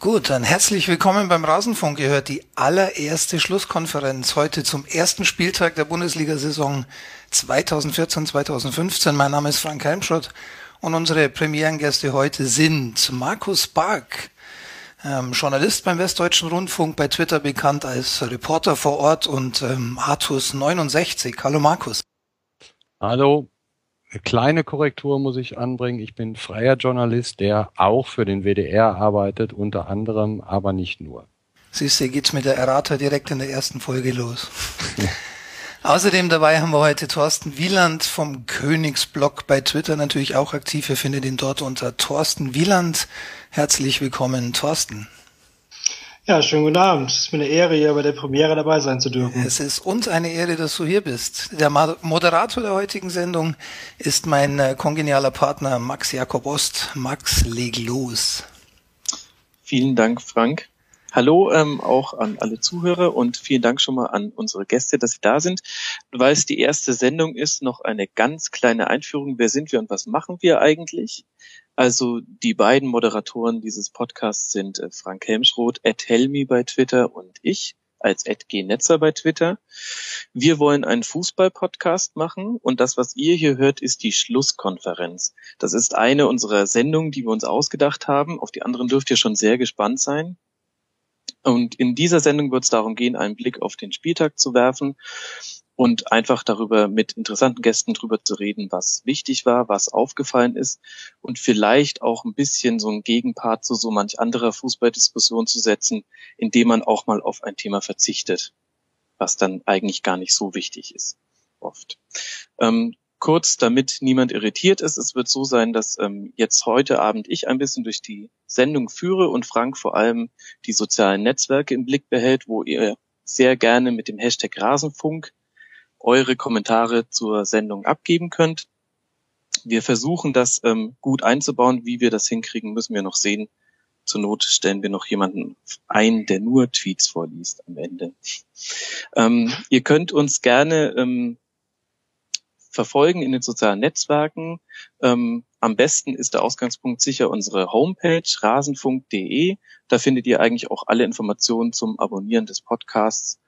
Gut, dann herzlich willkommen beim Rasenfunk. Ihr hört die allererste Schlusskonferenz heute zum ersten Spieltag der Bundesliga-Saison 2014-2015. Mein Name ist Frank Helmschott und unsere Premierengäste heute sind Markus Bark, ähm, Journalist beim Westdeutschen Rundfunk, bei Twitter bekannt als Reporter vor Ort und ähm, Artus69. Hallo Markus. Hallo. Eine kleine Korrektur muss ich anbringen. Ich bin freier Journalist, der auch für den WDR arbeitet, unter anderem, aber nicht nur. Siehst du, geht's mit der Errata direkt in der ersten Folge los. Außerdem dabei haben wir heute Thorsten Wieland vom Königsblog bei Twitter natürlich auch aktiv. Ihr findet ihn dort unter Thorsten Wieland. Herzlich willkommen, Thorsten. Ja, schönen guten Abend. Es ist mir eine Ehre, hier bei der Premiere dabei sein zu dürfen. Es ist uns eine Ehre, dass du hier bist. Der Moderator der heutigen Sendung ist mein äh, kongenialer Partner Max Jakob Ost. Max, leg los. Vielen Dank, Frank. Hallo ähm, auch an alle Zuhörer und vielen Dank schon mal an unsere Gäste, dass sie da sind. Weil es die erste Sendung ist, noch eine ganz kleine Einführung. Wer sind wir und was machen wir eigentlich? Also die beiden Moderatoren dieses Podcasts sind äh, Frank Helmschroth, Ed Helmi bei Twitter und ich als Ed G. Netzer bei Twitter. Wir wollen einen Fußball-Podcast machen und das, was ihr hier hört, ist die Schlusskonferenz. Das ist eine unserer Sendungen, die wir uns ausgedacht haben. Auf die anderen dürft ihr schon sehr gespannt sein. Und in dieser Sendung wird es darum gehen, einen Blick auf den Spieltag zu werfen und einfach darüber mit interessanten Gästen drüber zu reden, was wichtig war, was aufgefallen ist und vielleicht auch ein bisschen so ein Gegenpart zu so manch anderer Fußballdiskussion zu setzen, indem man auch mal auf ein Thema verzichtet, was dann eigentlich gar nicht so wichtig ist, oft. Ähm, kurz, damit niemand irritiert ist, es wird so sein, dass ähm, jetzt heute Abend ich ein bisschen durch die Sendung führe und Frank vor allem die sozialen Netzwerke im Blick behält, wo ihr sehr gerne mit dem Hashtag Rasenfunk eure Kommentare zur Sendung abgeben könnt. Wir versuchen das ähm, gut einzubauen. Wie wir das hinkriegen, müssen wir noch sehen. Zur Not stellen wir noch jemanden ein, der nur Tweets vorliest am Ende. Ähm, ihr könnt uns gerne ähm, verfolgen in den sozialen Netzwerken. Ähm, am besten ist der Ausgangspunkt sicher unsere Homepage rasenfunk.de. Da findet ihr eigentlich auch alle Informationen zum Abonnieren des Podcasts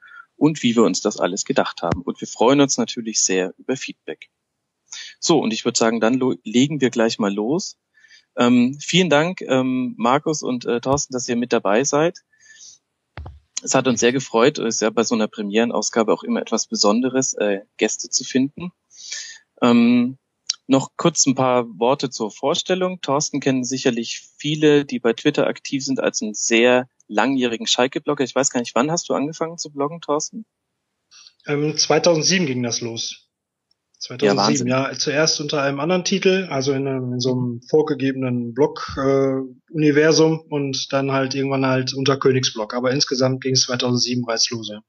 und wie wir uns das alles gedacht haben. Und wir freuen uns natürlich sehr über Feedback. So, und ich würde sagen, dann legen wir gleich mal los. Ähm, vielen Dank, ähm, Markus und äh, Thorsten, dass ihr mit dabei seid. Es hat uns sehr gefreut. Ist ja bei so einer Premierenausgabe auch immer etwas Besonderes, äh, Gäste zu finden. Ähm, noch kurz ein paar Worte zur Vorstellung. Thorsten kennen sicherlich viele, die bei Twitter aktiv sind, als einen sehr langjährigen Schalke-Blogger. Ich weiß gar nicht, wann hast du angefangen zu bloggen, Thorsten? Ähm, 2007 ging das los. 2007, ja, ja, zuerst unter einem anderen Titel, also in, einem, in so einem vorgegebenen Blog-Universum äh, und dann halt irgendwann halt unter Königsblog. Aber insgesamt ging es 2007 bereits los, ja.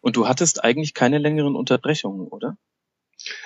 Und du hattest eigentlich keine längeren Unterbrechungen, oder?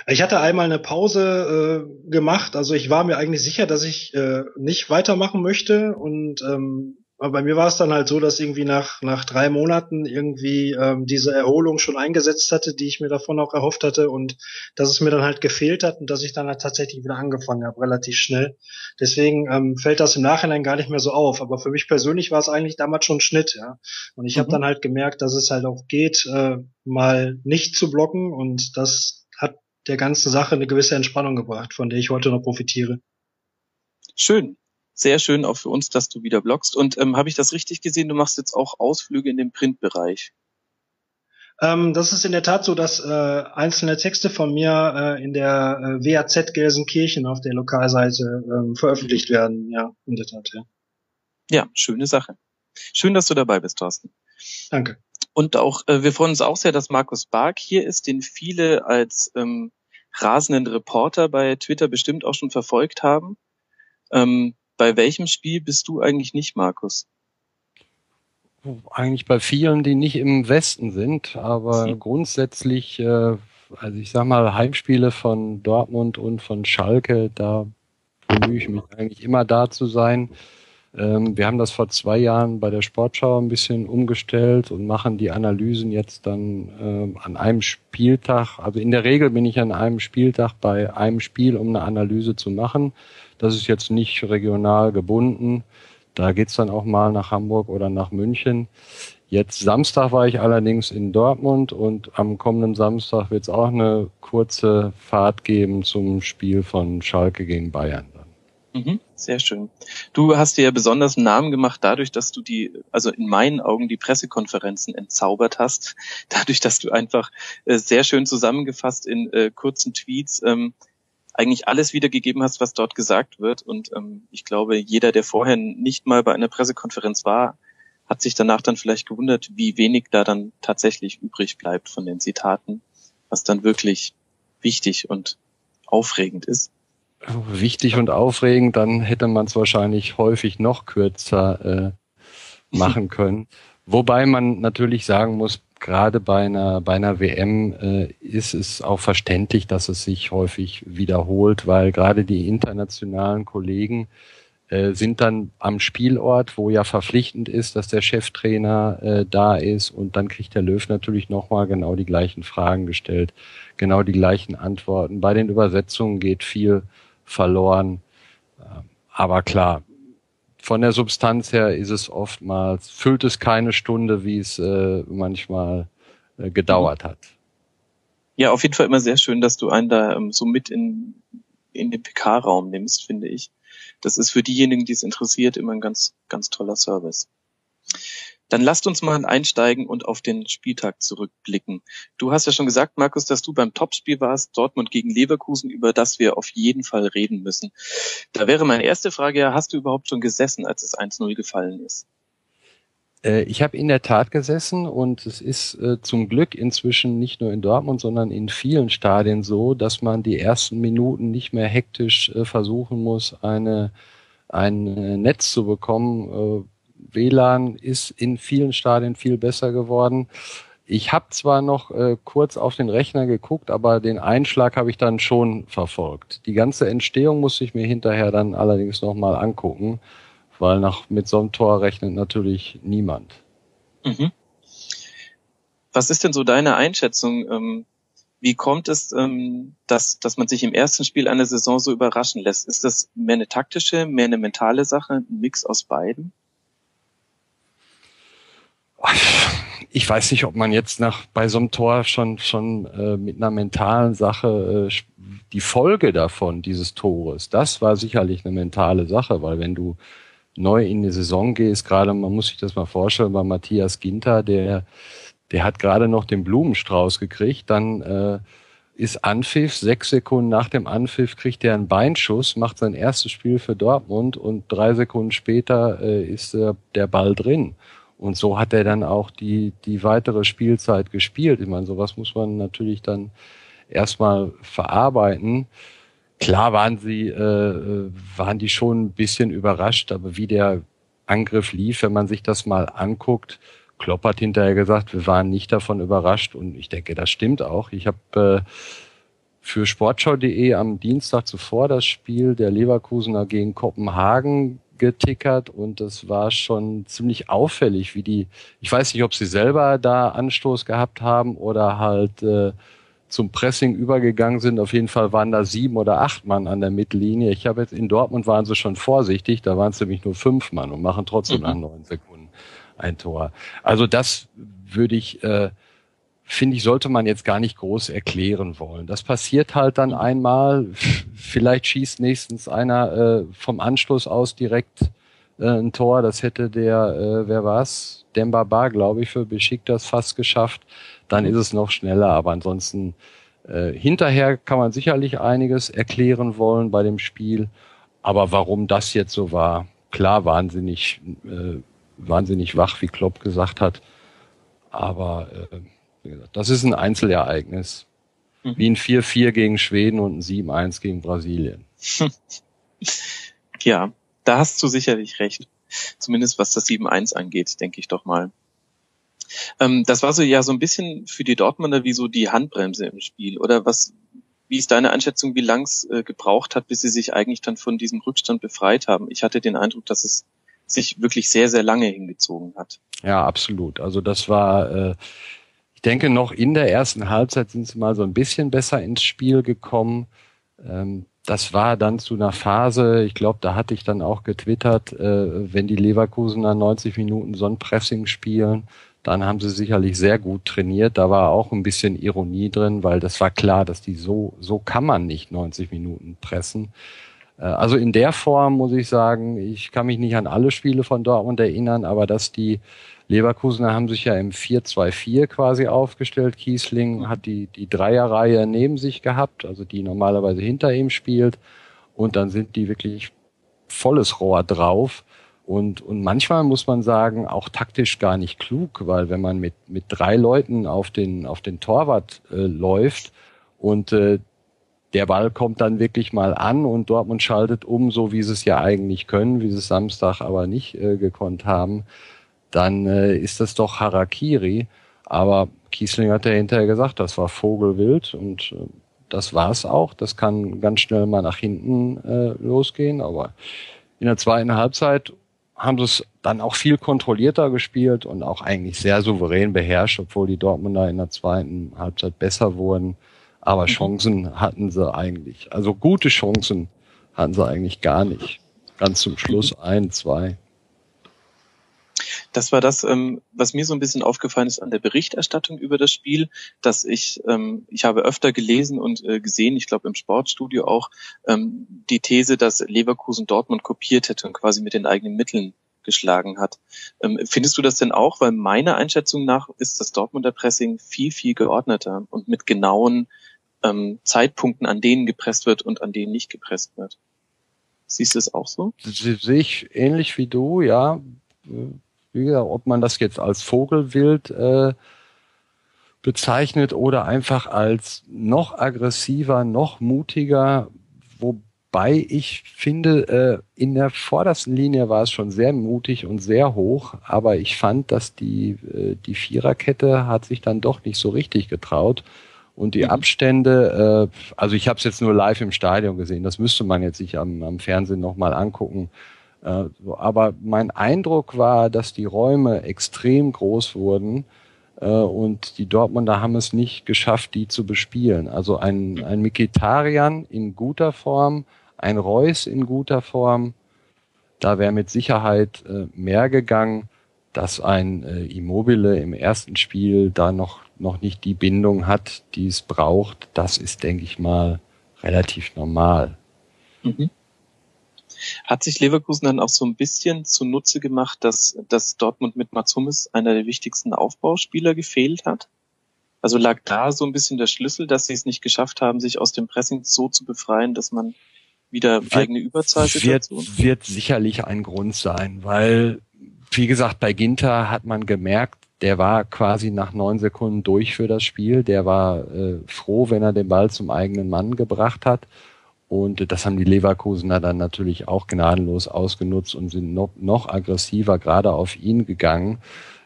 Ich hatte einmal eine Pause äh, gemacht, also ich war mir eigentlich sicher, dass ich äh, nicht weitermachen möchte und ähm, aber bei mir war es dann halt so, dass irgendwie nach, nach drei Monaten irgendwie ähm, diese Erholung schon eingesetzt hatte, die ich mir davon auch erhofft hatte und dass es mir dann halt gefehlt hat und dass ich dann halt tatsächlich wieder angefangen habe, relativ schnell. Deswegen ähm, fällt das im Nachhinein gar nicht mehr so auf. Aber für mich persönlich war es eigentlich damals schon ein Schnitt, ja. Und ich mhm. habe dann halt gemerkt, dass es halt auch geht, äh, mal nicht zu blocken und das hat der ganzen Sache eine gewisse Entspannung gebracht, von der ich heute noch profitiere. Schön sehr schön auch für uns, dass du wieder bloggst. Und ähm, habe ich das richtig gesehen? Du machst jetzt auch Ausflüge in den Printbereich. Ähm, das ist in der Tat so, dass äh, einzelne Texte von mir äh, in der äh, WAZ Gelsenkirchen auf der Lokalseite äh, veröffentlicht werden. Ja, in der Tat, ja. Ja, schöne Sache. Schön, dass du dabei bist, Thorsten. Danke. Und auch, äh, wir freuen uns auch sehr, dass Markus Bark hier ist, den viele als ähm, rasenden Reporter bei Twitter bestimmt auch schon verfolgt haben. Ähm, bei welchem Spiel bist du eigentlich nicht, Markus? Eigentlich bei vielen, die nicht im Westen sind, aber Sie. grundsätzlich, äh, also ich sag mal, Heimspiele von Dortmund und von Schalke, da bemühe ich mich eigentlich immer da zu sein. Ähm, wir haben das vor zwei Jahren bei der Sportschau ein bisschen umgestellt und machen die Analysen jetzt dann ähm, an einem Spieltag. Also in der Regel bin ich an einem Spieltag bei einem Spiel, um eine Analyse zu machen. Das ist jetzt nicht regional gebunden. Da geht's dann auch mal nach Hamburg oder nach München. Jetzt Samstag war ich allerdings in Dortmund und am kommenden Samstag wird es auch eine kurze Fahrt geben zum Spiel von Schalke gegen Bayern. Mhm, sehr schön. Du hast dir ja besonders einen Namen gemacht dadurch, dass du die, also in meinen Augen die Pressekonferenzen entzaubert hast, dadurch, dass du einfach äh, sehr schön zusammengefasst in äh, kurzen Tweets ähm, eigentlich alles wiedergegeben hast, was dort gesagt wird. Und ähm, ich glaube, jeder, der vorher nicht mal bei einer Pressekonferenz war, hat sich danach dann vielleicht gewundert, wie wenig da dann tatsächlich übrig bleibt von den Zitaten, was dann wirklich wichtig und aufregend ist. Wichtig und aufregend, dann hätte man es wahrscheinlich häufig noch kürzer äh, machen können. Wobei man natürlich sagen muss, gerade bei einer, bei einer WM äh, ist es auch verständlich, dass es sich häufig wiederholt, weil gerade die internationalen Kollegen äh, sind dann am Spielort, wo ja verpflichtend ist, dass der Cheftrainer äh, da ist und dann kriegt der Löw natürlich nochmal genau die gleichen Fragen gestellt, genau die gleichen Antworten. Bei den Übersetzungen geht viel verloren. Aber klar, von der Substanz her ist es oftmals, füllt es keine Stunde, wie es äh, manchmal äh, gedauert hat. Ja, auf jeden Fall immer sehr schön, dass du einen da ähm, so mit in, in den PK-Raum nimmst, finde ich. Das ist für diejenigen, die es interessiert, immer ein ganz, ganz toller Service. Dann lasst uns mal einsteigen und auf den Spieltag zurückblicken. Du hast ja schon gesagt, Markus, dass du beim Topspiel warst, Dortmund gegen Leverkusen, über das wir auf jeden Fall reden müssen. Da wäre meine erste Frage, hast du überhaupt schon gesessen, als es 1-0 gefallen ist? Äh, ich habe in der Tat gesessen und es ist äh, zum Glück inzwischen nicht nur in Dortmund, sondern in vielen Stadien so, dass man die ersten Minuten nicht mehr hektisch äh, versuchen muss, eine, ein Netz zu bekommen, WLAN ist in vielen Stadien viel besser geworden. Ich habe zwar noch äh, kurz auf den Rechner geguckt, aber den Einschlag habe ich dann schon verfolgt. Die ganze Entstehung musste ich mir hinterher dann allerdings nochmal angucken, weil nach mit so einem Tor rechnet natürlich niemand. Mhm. Was ist denn so deine Einschätzung? Ähm, wie kommt es, ähm, dass, dass man sich im ersten Spiel einer Saison so überraschen lässt? Ist das mehr eine taktische, mehr eine mentale Sache, ein Mix aus beiden? Ich weiß nicht, ob man jetzt nach bei so einem Tor schon schon äh, mit einer mentalen Sache äh, die Folge davon dieses Tores, das war sicherlich eine mentale Sache, weil wenn du neu in die Saison gehst, gerade man muss sich das mal vorstellen, bei Matthias Ginter, der der hat gerade noch den Blumenstrauß gekriegt, dann äh, ist Anpfiff, sechs Sekunden nach dem Anpfiff kriegt er einen Beinschuss, macht sein erstes Spiel für Dortmund und drei Sekunden später äh, ist äh, der Ball drin. Und so hat er dann auch die, die weitere Spielzeit gespielt. Ich meine, sowas muss man natürlich dann erstmal verarbeiten. Klar waren sie, äh, waren die schon ein bisschen überrascht, aber wie der Angriff lief, wenn man sich das mal anguckt, Klopp hat hinterher gesagt, wir waren nicht davon überrascht und ich denke, das stimmt auch. Ich habe äh, für sportschau.de am Dienstag zuvor das Spiel der Leverkusener gegen Kopenhagen getickert und das war schon ziemlich auffällig, wie die, ich weiß nicht, ob sie selber da Anstoß gehabt haben oder halt äh, zum Pressing übergegangen sind. Auf jeden Fall waren da sieben oder acht Mann an der Mittellinie. Ich habe jetzt in Dortmund waren sie schon vorsichtig, da waren es nämlich nur fünf Mann und machen trotzdem mhm. nach neun Sekunden ein Tor. Also das würde ich äh, finde ich, sollte man jetzt gar nicht groß erklären wollen. Das passiert halt dann einmal. Vielleicht schießt nächstens einer äh, vom Anschluss aus direkt äh, ein Tor. Das hätte der, äh, wer war's? Dembaba, glaube ich, für Besiktas fast geschafft. Dann ist es noch schneller. Aber ansonsten äh, hinterher kann man sicherlich einiges erklären wollen bei dem Spiel. Aber warum das jetzt so war, klar, wahnsinnig, äh, wahnsinnig wach, wie Klopp gesagt hat. Aber äh, wie gesagt, das ist ein Einzelereignis. Mhm. Wie ein 4-4 gegen Schweden und ein 7-1 gegen Brasilien. ja, da hast du sicherlich recht. Zumindest was das 7-1 angeht, denke ich doch mal. Ähm, das war so ja so ein bisschen für die Dortmunder wie so die Handbremse im Spiel. Oder was, wie ist deine Einschätzung, wie lang es äh, gebraucht hat, bis sie sich eigentlich dann von diesem Rückstand befreit haben? Ich hatte den Eindruck, dass es sich wirklich sehr, sehr lange hingezogen hat. Ja, absolut. Also das war, äh, ich denke, noch in der ersten Halbzeit sind sie mal so ein bisschen besser ins Spiel gekommen. Ähm, das war dann zu einer Phase, ich glaube, da hatte ich dann auch getwittert, äh, wenn die Leverkusener 90 Minuten Sonnenpressing spielen, dann haben sie sicherlich sehr gut trainiert. Da war auch ein bisschen Ironie drin, weil das war klar, dass die so, so kann man nicht 90 Minuten pressen. Äh, also in der Form muss ich sagen, ich kann mich nicht an alle Spiele von Dortmund erinnern, aber dass die Leverkusener haben sich ja im 4-2-4 quasi aufgestellt. Kiesling hat die, die Dreierreihe neben sich gehabt, also die normalerweise hinter ihm spielt. Und dann sind die wirklich volles Rohr drauf. Und, und manchmal muss man sagen, auch taktisch gar nicht klug, weil wenn man mit, mit drei Leuten auf den, auf den Torwart äh, läuft und äh, der Ball kommt dann wirklich mal an und Dortmund schaltet um, so wie sie es ja eigentlich können, wie sie es Samstag aber nicht äh, gekonnt haben, dann äh, ist das doch Harakiri. Aber Kiesling hat ja hinterher gesagt, das war Vogelwild und äh, das war's auch. Das kann ganz schnell mal nach hinten äh, losgehen. Aber in der zweiten Halbzeit haben sie es dann auch viel kontrollierter gespielt und auch eigentlich sehr souverän beherrscht, obwohl die Dortmunder in der zweiten Halbzeit besser wurden. Aber mhm. Chancen hatten sie eigentlich. Also gute Chancen hatten sie eigentlich gar nicht. Ganz zum Schluss ein, zwei. Das war das, ähm, was mir so ein bisschen aufgefallen ist an der Berichterstattung über das Spiel, dass ich, ähm, ich habe öfter gelesen und äh, gesehen, ich glaube im Sportstudio auch, ähm, die These, dass Leverkusen Dortmund kopiert hätte und quasi mit den eigenen Mitteln geschlagen hat. Ähm, findest du das denn auch? Weil meiner Einschätzung nach ist das Dortmunder Pressing viel, viel geordneter und mit genauen ähm, Zeitpunkten, an denen gepresst wird und an denen nicht gepresst wird. Siehst du es auch so? Sehe ich ähnlich wie du, ja wie gesagt, ob man das jetzt als Vogelwild äh, bezeichnet oder einfach als noch aggressiver, noch mutiger, wobei ich finde, äh, in der vordersten Linie war es schon sehr mutig und sehr hoch, aber ich fand, dass die, äh, die Viererkette hat sich dann doch nicht so richtig getraut. Und die mhm. Abstände, äh, also ich habe es jetzt nur live im Stadion gesehen, das müsste man jetzt sich am, am Fernsehen nochmal angucken. Äh, aber mein Eindruck war, dass die Räume extrem groß wurden äh, und die Dortmunder haben es nicht geschafft, die zu bespielen. Also ein, ein Mikitarian in guter Form, ein Reus in guter Form, da wäre mit Sicherheit äh, mehr gegangen, dass ein Immobile im ersten Spiel da noch, noch nicht die Bindung hat, die es braucht. Das ist, denke ich mal, relativ normal. Mhm. Hat sich Leverkusen dann auch so ein bisschen zunutze gemacht, dass, dass Dortmund mit Mats Hummels einer der wichtigsten Aufbauspieler gefehlt hat? Also lag da so ein bisschen der Schlüssel, dass sie es nicht geschafft haben, sich aus dem Pressing so zu befreien, dass man wieder wird, eigene Überzahlsituation? Wird, wird sicherlich ein Grund sein, weil, wie gesagt, bei Ginter hat man gemerkt, der war quasi nach neun Sekunden durch für das Spiel. Der war äh, froh, wenn er den Ball zum eigenen Mann gebracht hat. Und das haben die Leverkusener dann natürlich auch gnadenlos ausgenutzt und sind noch, noch aggressiver gerade auf ihn gegangen.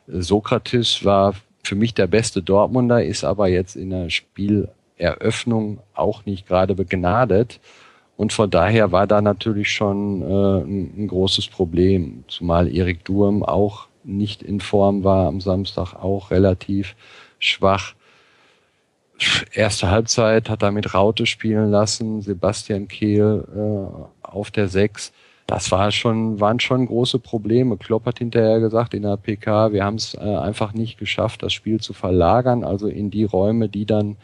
Sokrates war für mich der beste Dortmunder, ist aber jetzt in der Spieleröffnung auch nicht gerade begnadet. Und von daher war da natürlich schon äh, ein, ein, großes Problem, zumal Erik Durm auch nicht in Form war am Samstag, auch relativ schwach erste Halbzeit hat er mit Raute spielen lassen, Sebastian Kehl äh, auf der Sechs. Das war schon, waren schon große Probleme. Klopp hat hinterher gesagt in der PK, wir haben es äh, einfach nicht geschafft, das Spiel zu verlagern, also in die Räume, die dann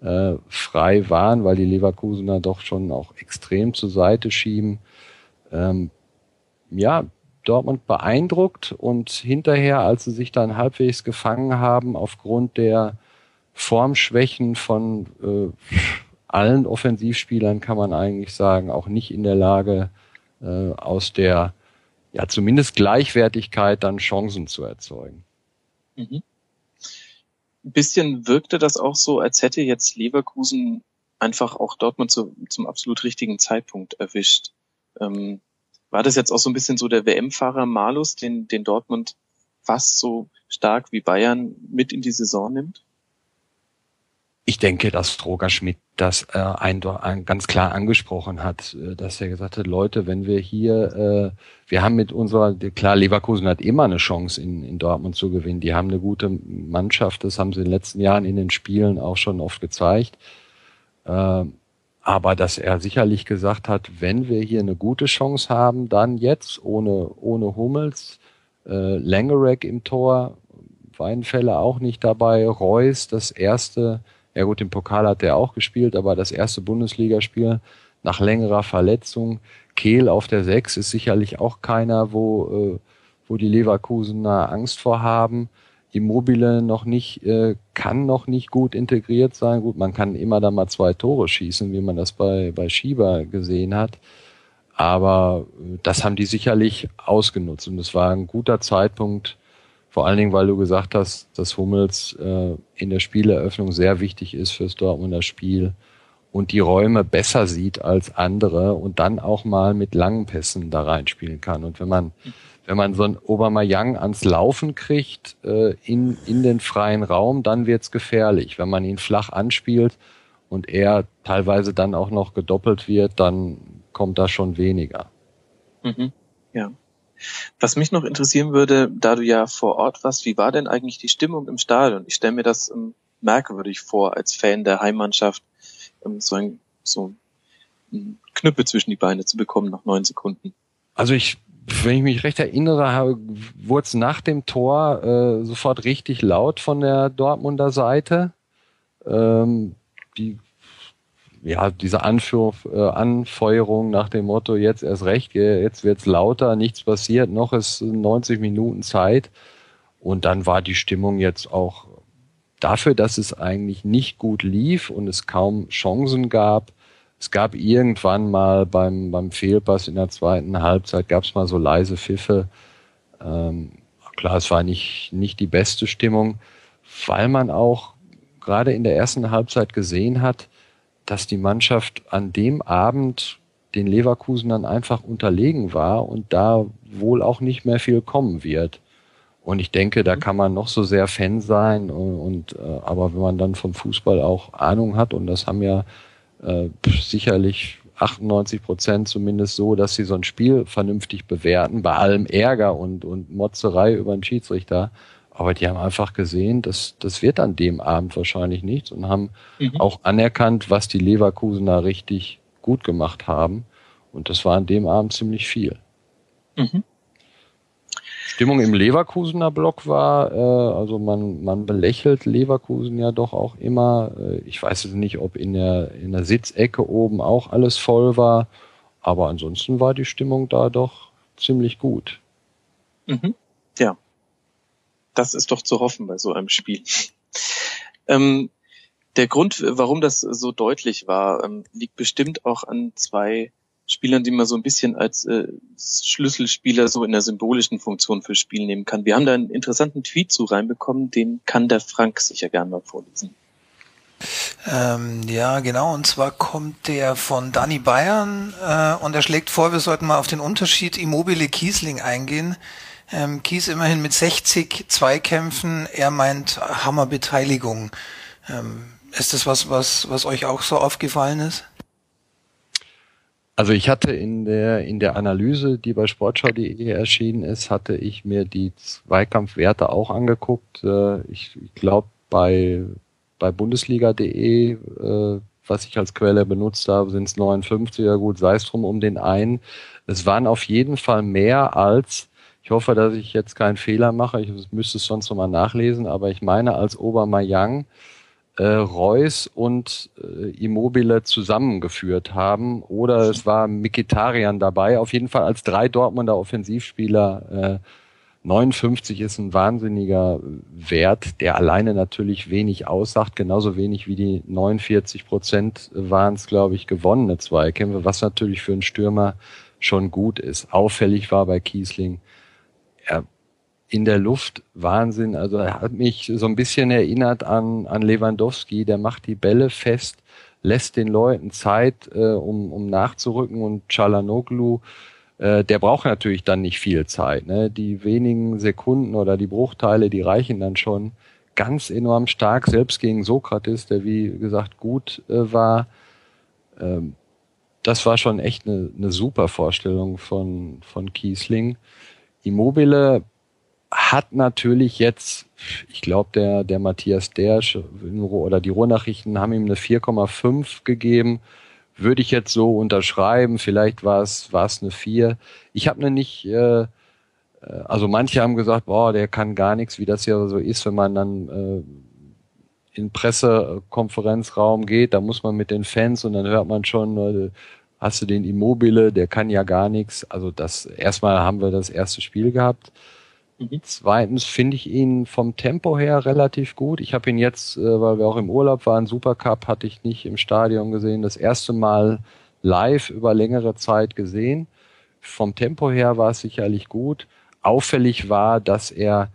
äh, frei waren, weil die Leverkusener doch schon auch extrem zur Seite schieben. Ähm, ja, Dortmund beeindruckt und hinterher, als sie sich dann halbwegs gefangen haben, aufgrund der Formschwächen von äh, allen Offensivspielern kann man eigentlich sagen, auch nicht in der Lage, äh, aus der ja zumindest Gleichwertigkeit dann Chancen zu erzeugen. Mhm. Ein bisschen wirkte das auch so, als hätte jetzt Leverkusen einfach auch Dortmund zu, zum absolut richtigen Zeitpunkt erwischt. Ähm, war das jetzt auch so ein bisschen so der WM-Fahrer Malus, den, den Dortmund fast so stark wie Bayern mit in die Saison nimmt? Ich denke, dass Roger Schmidt das äh, ein, ein, ganz klar angesprochen hat, äh, dass er gesagt hat, Leute, wenn wir hier, äh, wir haben mit unserer, klar, Leverkusen hat immer eine Chance in, in Dortmund zu gewinnen. Die haben eine gute Mannschaft, das haben sie in den letzten Jahren in den Spielen auch schon oft gezeigt. Äh, aber dass er sicherlich gesagt hat, wenn wir hier eine gute Chance haben, dann jetzt ohne, ohne Hummels, äh, Langerack im Tor, Weinfälle auch nicht dabei, Reus, das erste, ja gut, im Pokal hat er auch gespielt, aber das erste Bundesligaspiel nach längerer Verletzung. Kehl auf der Sechs ist sicherlich auch keiner, wo, äh, wo die Leverkusener Angst vor haben. Immobile noch nicht, äh, kann noch nicht gut integriert sein. Gut, man kann immer da mal zwei Tore schießen, wie man das bei, bei Schieber gesehen hat. Aber äh, das haben die sicherlich ausgenutzt und es war ein guter Zeitpunkt, vor allen Dingen, weil du gesagt hast, dass Hummels äh, in der Spieleröffnung sehr wichtig ist fürs Dortmunder Spiel und die Räume besser sieht als andere und dann auch mal mit langen Pässen da reinspielen kann. Und wenn man wenn man so ein Obermayang ans Laufen kriegt äh, in, in den freien Raum, dann wird's gefährlich. Wenn man ihn flach anspielt und er teilweise dann auch noch gedoppelt wird, dann kommt da schon weniger. Mhm. Ja. Was mich noch interessieren würde, da du ja vor Ort warst, wie war denn eigentlich die Stimmung im Stadion? Ich stelle mir das ähm, merkwürdig vor, als Fan der Heimmannschaft ähm, so ein so ein Knüppel zwischen die Beine zu bekommen nach neun Sekunden. Also ich wenn ich mich recht erinnere, wurde es nach dem Tor äh, sofort richtig laut von der Dortmunder Seite. Ähm, die, ja, diese Anführ äh, Anfeuerung nach dem Motto, jetzt erst recht, jetzt wird's lauter, nichts passiert, noch ist 90 Minuten Zeit. Und dann war die Stimmung jetzt auch dafür, dass es eigentlich nicht gut lief und es kaum Chancen gab, es gab irgendwann mal beim, beim Fehlpass in der zweiten Halbzeit, gab es mal so leise Pfiffe. Ähm, klar, es war nicht, nicht die beste Stimmung, weil man auch gerade in der ersten Halbzeit gesehen hat, dass die Mannschaft an dem Abend den Leverkusenern einfach unterlegen war und da wohl auch nicht mehr viel kommen wird. Und ich denke, da kann man noch so sehr Fan sein und, und äh, aber wenn man dann vom Fußball auch Ahnung hat und das haben ja äh, sicherlich 98 Prozent zumindest so, dass sie so ein Spiel vernünftig bewerten, bei allem Ärger und, und Motzerei über den Schiedsrichter. Aber die haben einfach gesehen, dass das wird an dem Abend wahrscheinlich nichts und haben mhm. auch anerkannt, was die Leverkusener richtig gut gemacht haben. Und das war an dem Abend ziemlich viel. Mhm. Stimmung im Leverkusener Block war, äh, also man, man belächelt Leverkusen ja doch auch immer. Äh, ich weiß jetzt nicht, ob in der, in der Sitzecke oben auch alles voll war, aber ansonsten war die Stimmung da doch ziemlich gut. Mhm. Das ist doch zu hoffen bei so einem Spiel. ähm, der Grund, warum das so deutlich war, ähm, liegt bestimmt auch an zwei Spielern, die man so ein bisschen als äh, Schlüsselspieler so in der symbolischen Funktion fürs Spiel nehmen kann. Wir haben da einen interessanten Tweet zu reinbekommen, den kann der Frank sicher gerne mal vorlesen. Ähm, ja, genau. Und zwar kommt der von Danny Bayern äh, und er schlägt vor, wir sollten mal auf den Unterschied Immobile Kiesling eingehen. Ähm, Kies immerhin mit 60 Zweikämpfen, er meint Hammerbeteiligung. Ähm, ist das was, was, was euch auch so aufgefallen ist? Also ich hatte in der, in der Analyse, die bei sportschau.de erschienen ist, hatte ich mir die Zweikampfwerte auch angeguckt. Äh, ich, ich glaube bei, bei Bundesliga.de, äh, was ich als Quelle benutzt habe, sind es 59, ja gut, sei es drum um den einen. Es waren auf jeden Fall mehr als, ich hoffe, dass ich jetzt keinen Fehler mache, ich müsste es sonst nochmal nachlesen, aber ich meine als Obermayang äh, Reus und äh, Immobile zusammengeführt haben. Oder es war Mikitarian dabei. Auf jeden Fall als drei Dortmunder Offensivspieler. Äh, 59 ist ein wahnsinniger Wert, der alleine natürlich wenig aussagt, genauso wenig wie die 49 Prozent waren es, glaube ich, gewonnene Zweikämpfe, was natürlich für einen Stürmer schon gut ist. Auffällig war bei Kiesling, er in der Luft Wahnsinn. Also er hat mich so ein bisschen erinnert an, an Lewandowski. Der macht die Bälle fest, lässt den Leuten Zeit, äh, um, um nachzurücken und Chalanoglu, äh, der braucht natürlich dann nicht viel Zeit. Ne? Die wenigen Sekunden oder die Bruchteile, die reichen dann schon ganz enorm stark, selbst gegen Sokrates, der wie gesagt gut äh, war. Ähm, das war schon echt eine, eine super Vorstellung von, von Kiesling. Immobile hat natürlich jetzt, ich glaube, der, der Matthias Dersch oder die Ruhrnachrichten haben ihm eine 4,5 gegeben. würde ich jetzt so unterschreiben. Vielleicht war es war es eine vier. Ich habe eine nicht. Äh, äh, also manche haben gesagt, boah, der kann gar nichts, wie das ja so ist, wenn man dann äh, in Pressekonferenzraum geht, da muss man mit den Fans und dann hört man schon, äh, hast du den Immobile, der kann ja gar nichts. Also das erstmal haben wir das erste Spiel gehabt. Mhm. Zweitens finde ich ihn vom Tempo her relativ gut. Ich habe ihn jetzt, äh, weil wir auch im Urlaub waren, Supercup hatte ich nicht im Stadion gesehen, das erste Mal live über längere Zeit gesehen. Vom Tempo her war es sicherlich gut. Auffällig war, dass er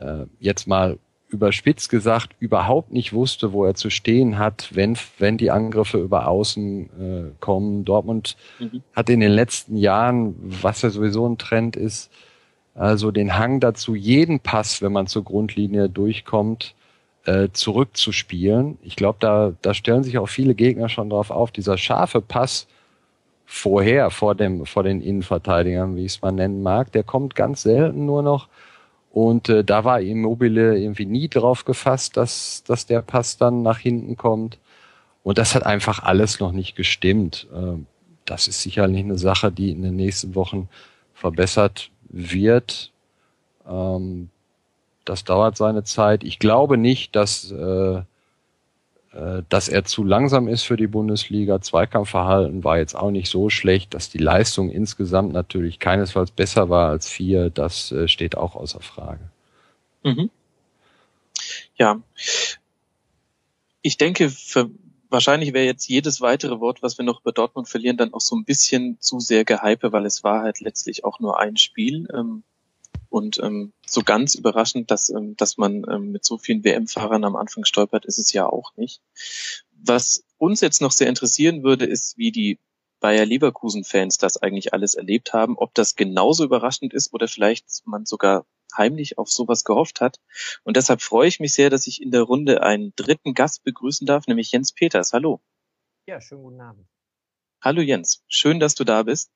äh, jetzt mal überspitzt gesagt überhaupt nicht wusste, wo er zu stehen hat, wenn, wenn die Angriffe über außen äh, kommen. Dortmund mhm. hat in den letzten Jahren, was ja sowieso ein Trend ist, also den Hang dazu, jeden Pass, wenn man zur Grundlinie durchkommt, äh, zurückzuspielen. Ich glaube, da, da stellen sich auch viele Gegner schon drauf auf. Dieser scharfe Pass vorher, vor dem, vor den Innenverteidigern, wie ich es mal nennen mag, der kommt ganz selten nur noch. Und äh, da war Immobile irgendwie nie drauf gefasst, dass, dass der Pass dann nach hinten kommt. Und das hat einfach alles noch nicht gestimmt. Äh, das ist sicherlich eine Sache, die in den nächsten Wochen verbessert wird. Ähm, das dauert seine Zeit. Ich glaube nicht, dass, äh, dass er zu langsam ist für die Bundesliga. Zweikampfverhalten war jetzt auch nicht so schlecht, dass die Leistung insgesamt natürlich keinesfalls besser war als vier. Das äh, steht auch außer Frage. Mhm. Ja. Ich denke, für, wahrscheinlich wäre jetzt jedes weitere Wort, was wir noch über Dortmund verlieren, dann auch so ein bisschen zu sehr gehype, weil es war halt letztlich auch nur ein Spiel. Ähm, und ähm, so ganz überraschend, dass, ähm, dass man ähm, mit so vielen WM-Fahrern am Anfang stolpert, ist es ja auch nicht. Was uns jetzt noch sehr interessieren würde, ist, wie die Bayer Leverkusen-Fans das eigentlich alles erlebt haben, ob das genauso überraschend ist oder vielleicht man sogar heimlich auf sowas gehofft hat. Und deshalb freue ich mich sehr, dass ich in der Runde einen dritten Gast begrüßen darf, nämlich Jens Peters. Hallo. Ja, schönen guten Abend. Hallo Jens, schön, dass du da bist.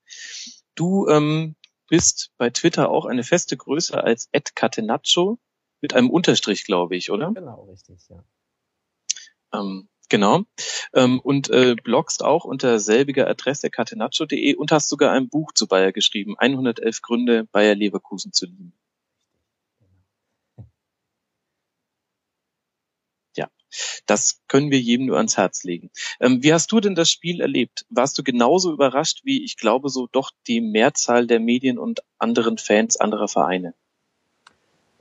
Du ähm, bist bei Twitter auch eine feste Größe als Ed Catenaccio mit einem Unterstrich, glaube ich, oder? Genau, richtig, ja. Ähm, genau. Ähm, und äh, bloggst auch unter selbiger Adresse catenaccio.de und hast sogar ein Buch zu Bayer geschrieben, 111 Gründe, Bayer Leverkusen zu lieben. Das können wir jedem nur ans Herz legen. Ähm, wie hast du denn das Spiel erlebt? Warst du genauso überrascht wie, ich glaube, so doch die Mehrzahl der Medien und anderen Fans anderer Vereine?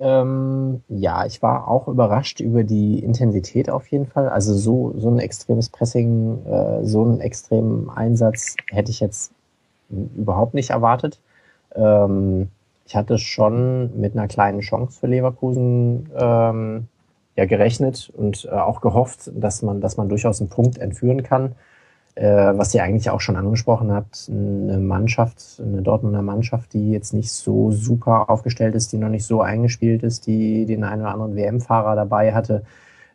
Ähm, ja, ich war auch überrascht über die Intensität auf jeden Fall. Also so, so ein extremes Pressing, äh, so einen extremen Einsatz hätte ich jetzt überhaupt nicht erwartet. Ähm, ich hatte schon mit einer kleinen Chance für Leverkusen ähm, ja gerechnet und äh, auch gehofft, dass man, dass man durchaus einen Punkt entführen kann. Äh, was ihr eigentlich auch schon angesprochen habt, eine Mannschaft, eine Dortmunder Mannschaft, die jetzt nicht so super aufgestellt ist, die noch nicht so eingespielt ist, die den einen oder anderen WM-Fahrer dabei hatte.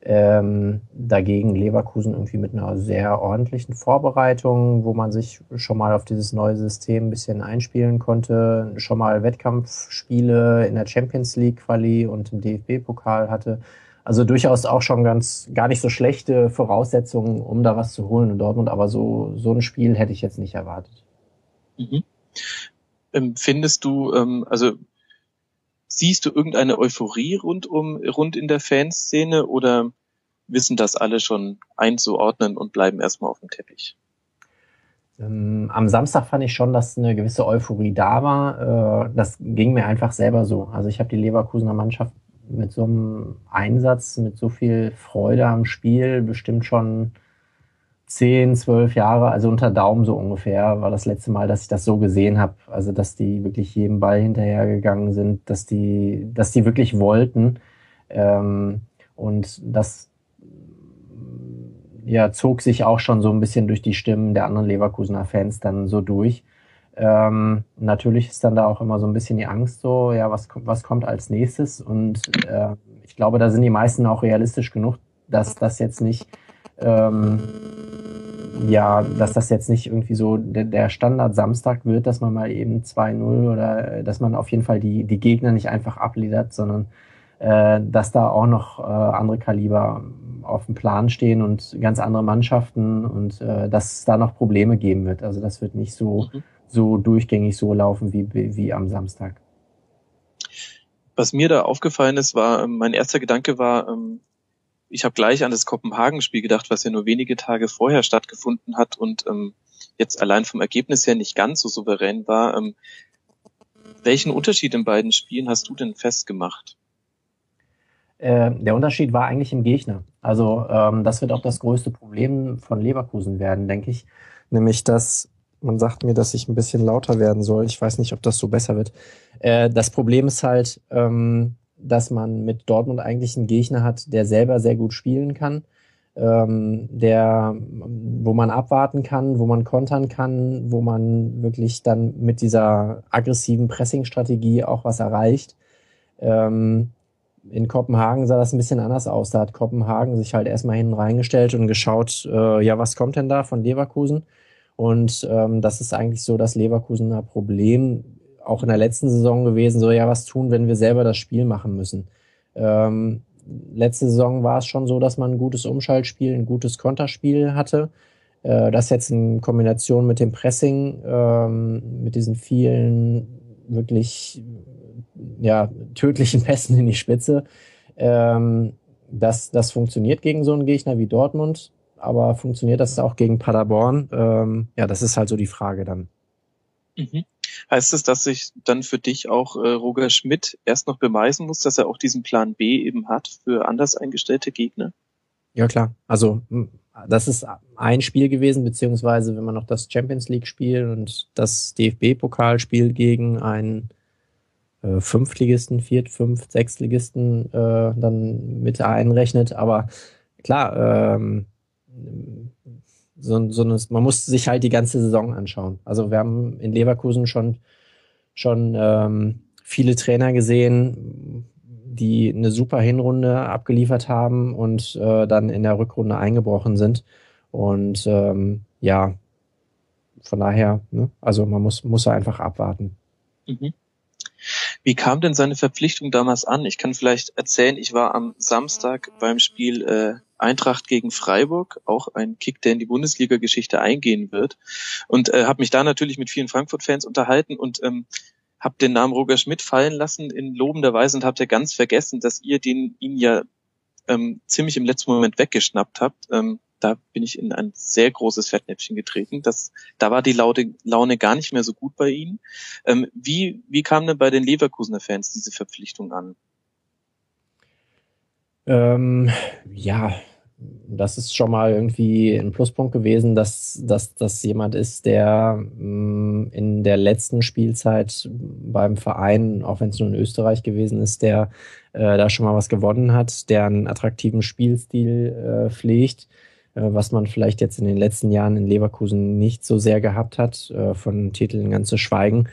Ähm, dagegen Leverkusen irgendwie mit einer sehr ordentlichen Vorbereitung, wo man sich schon mal auf dieses neue System ein bisschen einspielen konnte, schon mal Wettkampfspiele in der Champions League Quali und im DFB-Pokal hatte. Also durchaus auch schon ganz gar nicht so schlechte Voraussetzungen, um da was zu holen in Dortmund, aber so, so ein Spiel hätte ich jetzt nicht erwartet. Mhm. Ähm, findest du, ähm, also siehst du irgendeine Euphorie rund um rund in der Fanszene oder wissen das alle schon einzuordnen und bleiben erstmal auf dem Teppich? Ähm, am Samstag fand ich schon, dass eine gewisse Euphorie da war. Äh, das ging mir einfach selber so. Also ich habe die Leverkusener Mannschaft mit so einem Einsatz, mit so viel Freude am Spiel bestimmt schon zehn, zwölf Jahre, also unter Daumen so ungefähr, war das letzte Mal, dass ich das so gesehen habe. Also dass die wirklich jedem Ball hinterhergegangen sind, dass die, dass die wirklich wollten. Ähm, und das ja, zog sich auch schon so ein bisschen durch die Stimmen der anderen Leverkusener Fans dann so durch. Ähm, natürlich ist dann da auch immer so ein bisschen die Angst so, ja, was, was kommt als nächstes? Und äh, ich glaube, da sind die meisten auch realistisch genug, dass das jetzt nicht, ähm, ja, dass das jetzt nicht irgendwie so der, der Standard Samstag wird, dass man mal eben 2-0 oder dass man auf jeden Fall die, die Gegner nicht einfach abledert, sondern äh, dass da auch noch äh, andere Kaliber auf dem Plan stehen und ganz andere Mannschaften und äh, dass es da noch Probleme geben wird. Also das wird nicht so, mhm. So durchgängig so laufen wie, wie am Samstag. Was mir da aufgefallen ist, war, ähm, mein erster Gedanke war, ähm, ich habe gleich an das Kopenhagen-Spiel gedacht, was ja nur wenige Tage vorher stattgefunden hat und ähm, jetzt allein vom Ergebnis her nicht ganz so souverän war. Welchen Unterschied in beiden Spielen hast du denn festgemacht? Äh, der Unterschied war eigentlich im Gegner. Also ähm, das wird auch das größte Problem von Leverkusen werden, denke ich. Nämlich, dass man sagt mir, dass ich ein bisschen lauter werden soll. Ich weiß nicht, ob das so besser wird. Äh, das Problem ist halt, ähm, dass man mit Dortmund eigentlich einen Gegner hat, der selber sehr gut spielen kann, ähm, der, wo man abwarten kann, wo man kontern kann, wo man wirklich dann mit dieser aggressiven Pressing-Strategie auch was erreicht. Ähm, in Kopenhagen sah das ein bisschen anders aus. Da hat Kopenhagen sich halt erstmal hinten reingestellt und geschaut, äh, ja, was kommt denn da von Leverkusen? Und ähm, das ist eigentlich so das Leverkusener Problem, auch in der letzten Saison gewesen, so ja, was tun, wenn wir selber das Spiel machen müssen. Ähm, letzte Saison war es schon so, dass man ein gutes Umschaltspiel, ein gutes Konterspiel hatte. Äh, das jetzt in Kombination mit dem Pressing, ähm, mit diesen vielen wirklich ja, tödlichen Pässen in die Spitze. Ähm, das, das funktioniert gegen so einen Gegner wie Dortmund, aber funktioniert das auch gegen Paderborn? Ähm, ja, das ist halt so die Frage dann. Mhm. Heißt es, dass sich dann für dich auch äh, Roger Schmidt erst noch beweisen muss, dass er auch diesen Plan B eben hat für anders eingestellte Gegner? Ja, klar. Also das ist ein Spiel gewesen, beziehungsweise wenn man noch das Champions League-Spiel und das DFB-Pokalspiel gegen einen äh, Fünftligisten, Viert-, Fünft-, Sechstligisten äh, dann mit einrechnet. Aber klar, ähm, so, so eine, man muss sich halt die ganze Saison anschauen. Also wir haben in Leverkusen schon, schon ähm, viele Trainer gesehen, die eine super Hinrunde abgeliefert haben und äh, dann in der Rückrunde eingebrochen sind. Und ähm, ja, von daher, ne, also man muss, muss einfach abwarten. Mhm. Wie kam denn seine Verpflichtung damals an? Ich kann vielleicht erzählen, ich war am Samstag beim Spiel äh, Eintracht gegen Freiburg, auch ein Kick, der in die Bundesliga-Geschichte eingehen wird. Und äh, habe mich da natürlich mit vielen Frankfurt-Fans unterhalten und ähm, habe den Namen Roger Schmidt fallen lassen in lobender Weise und habt ja ganz vergessen, dass ihr den ihn ja ähm, ziemlich im letzten Moment weggeschnappt habt. Ähm, da bin ich in ein sehr großes Fettnäpfchen getreten. Das, da war die Laune, Laune gar nicht mehr so gut bei ihnen. Ähm, wie, wie kam denn bei den Leverkusener Fans diese Verpflichtung an? Ähm, ja, das ist schon mal irgendwie ein Pluspunkt gewesen, dass dass das jemand ist, der mh, mm, in der letzten Spielzeit beim Verein, auch wenn es nur in Österreich gewesen ist, der äh, da schon mal was gewonnen hat, der einen attraktiven Spielstil äh, pflegt, was man vielleicht jetzt in den letzten Jahren in Leverkusen nicht so sehr gehabt hat, äh, von Titeln ganz zu schweigen.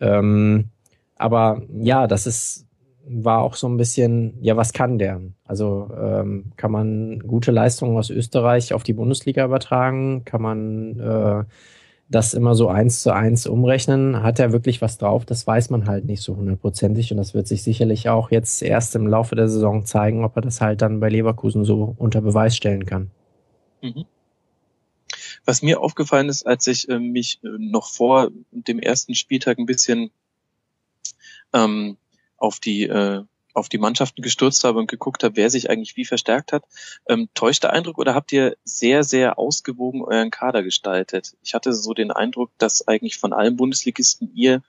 Ähm, aber ja, das ist war auch so ein bisschen, ja, was kann der? Also ähm, kann man gute Leistungen aus Österreich auf die Bundesliga übertragen? Kann man äh, das immer so eins zu eins umrechnen? Hat er wirklich was drauf? Das weiß man halt nicht so hundertprozentig und das wird sich sicherlich auch jetzt erst im Laufe der Saison zeigen, ob er das halt dann bei Leverkusen so unter Beweis stellen kann. Mhm. Was mir aufgefallen ist, als ich äh, mich äh, noch vor dem ersten Spieltag ein bisschen ähm, auf die äh, auf die Mannschaften gestürzt habe und geguckt habe, wer sich eigentlich wie verstärkt hat. Ähm, täuscht der Eindruck oder habt ihr sehr, sehr ausgewogen euren Kader gestaltet? Ich hatte so den Eindruck, dass eigentlich von allen Bundesligisten ihr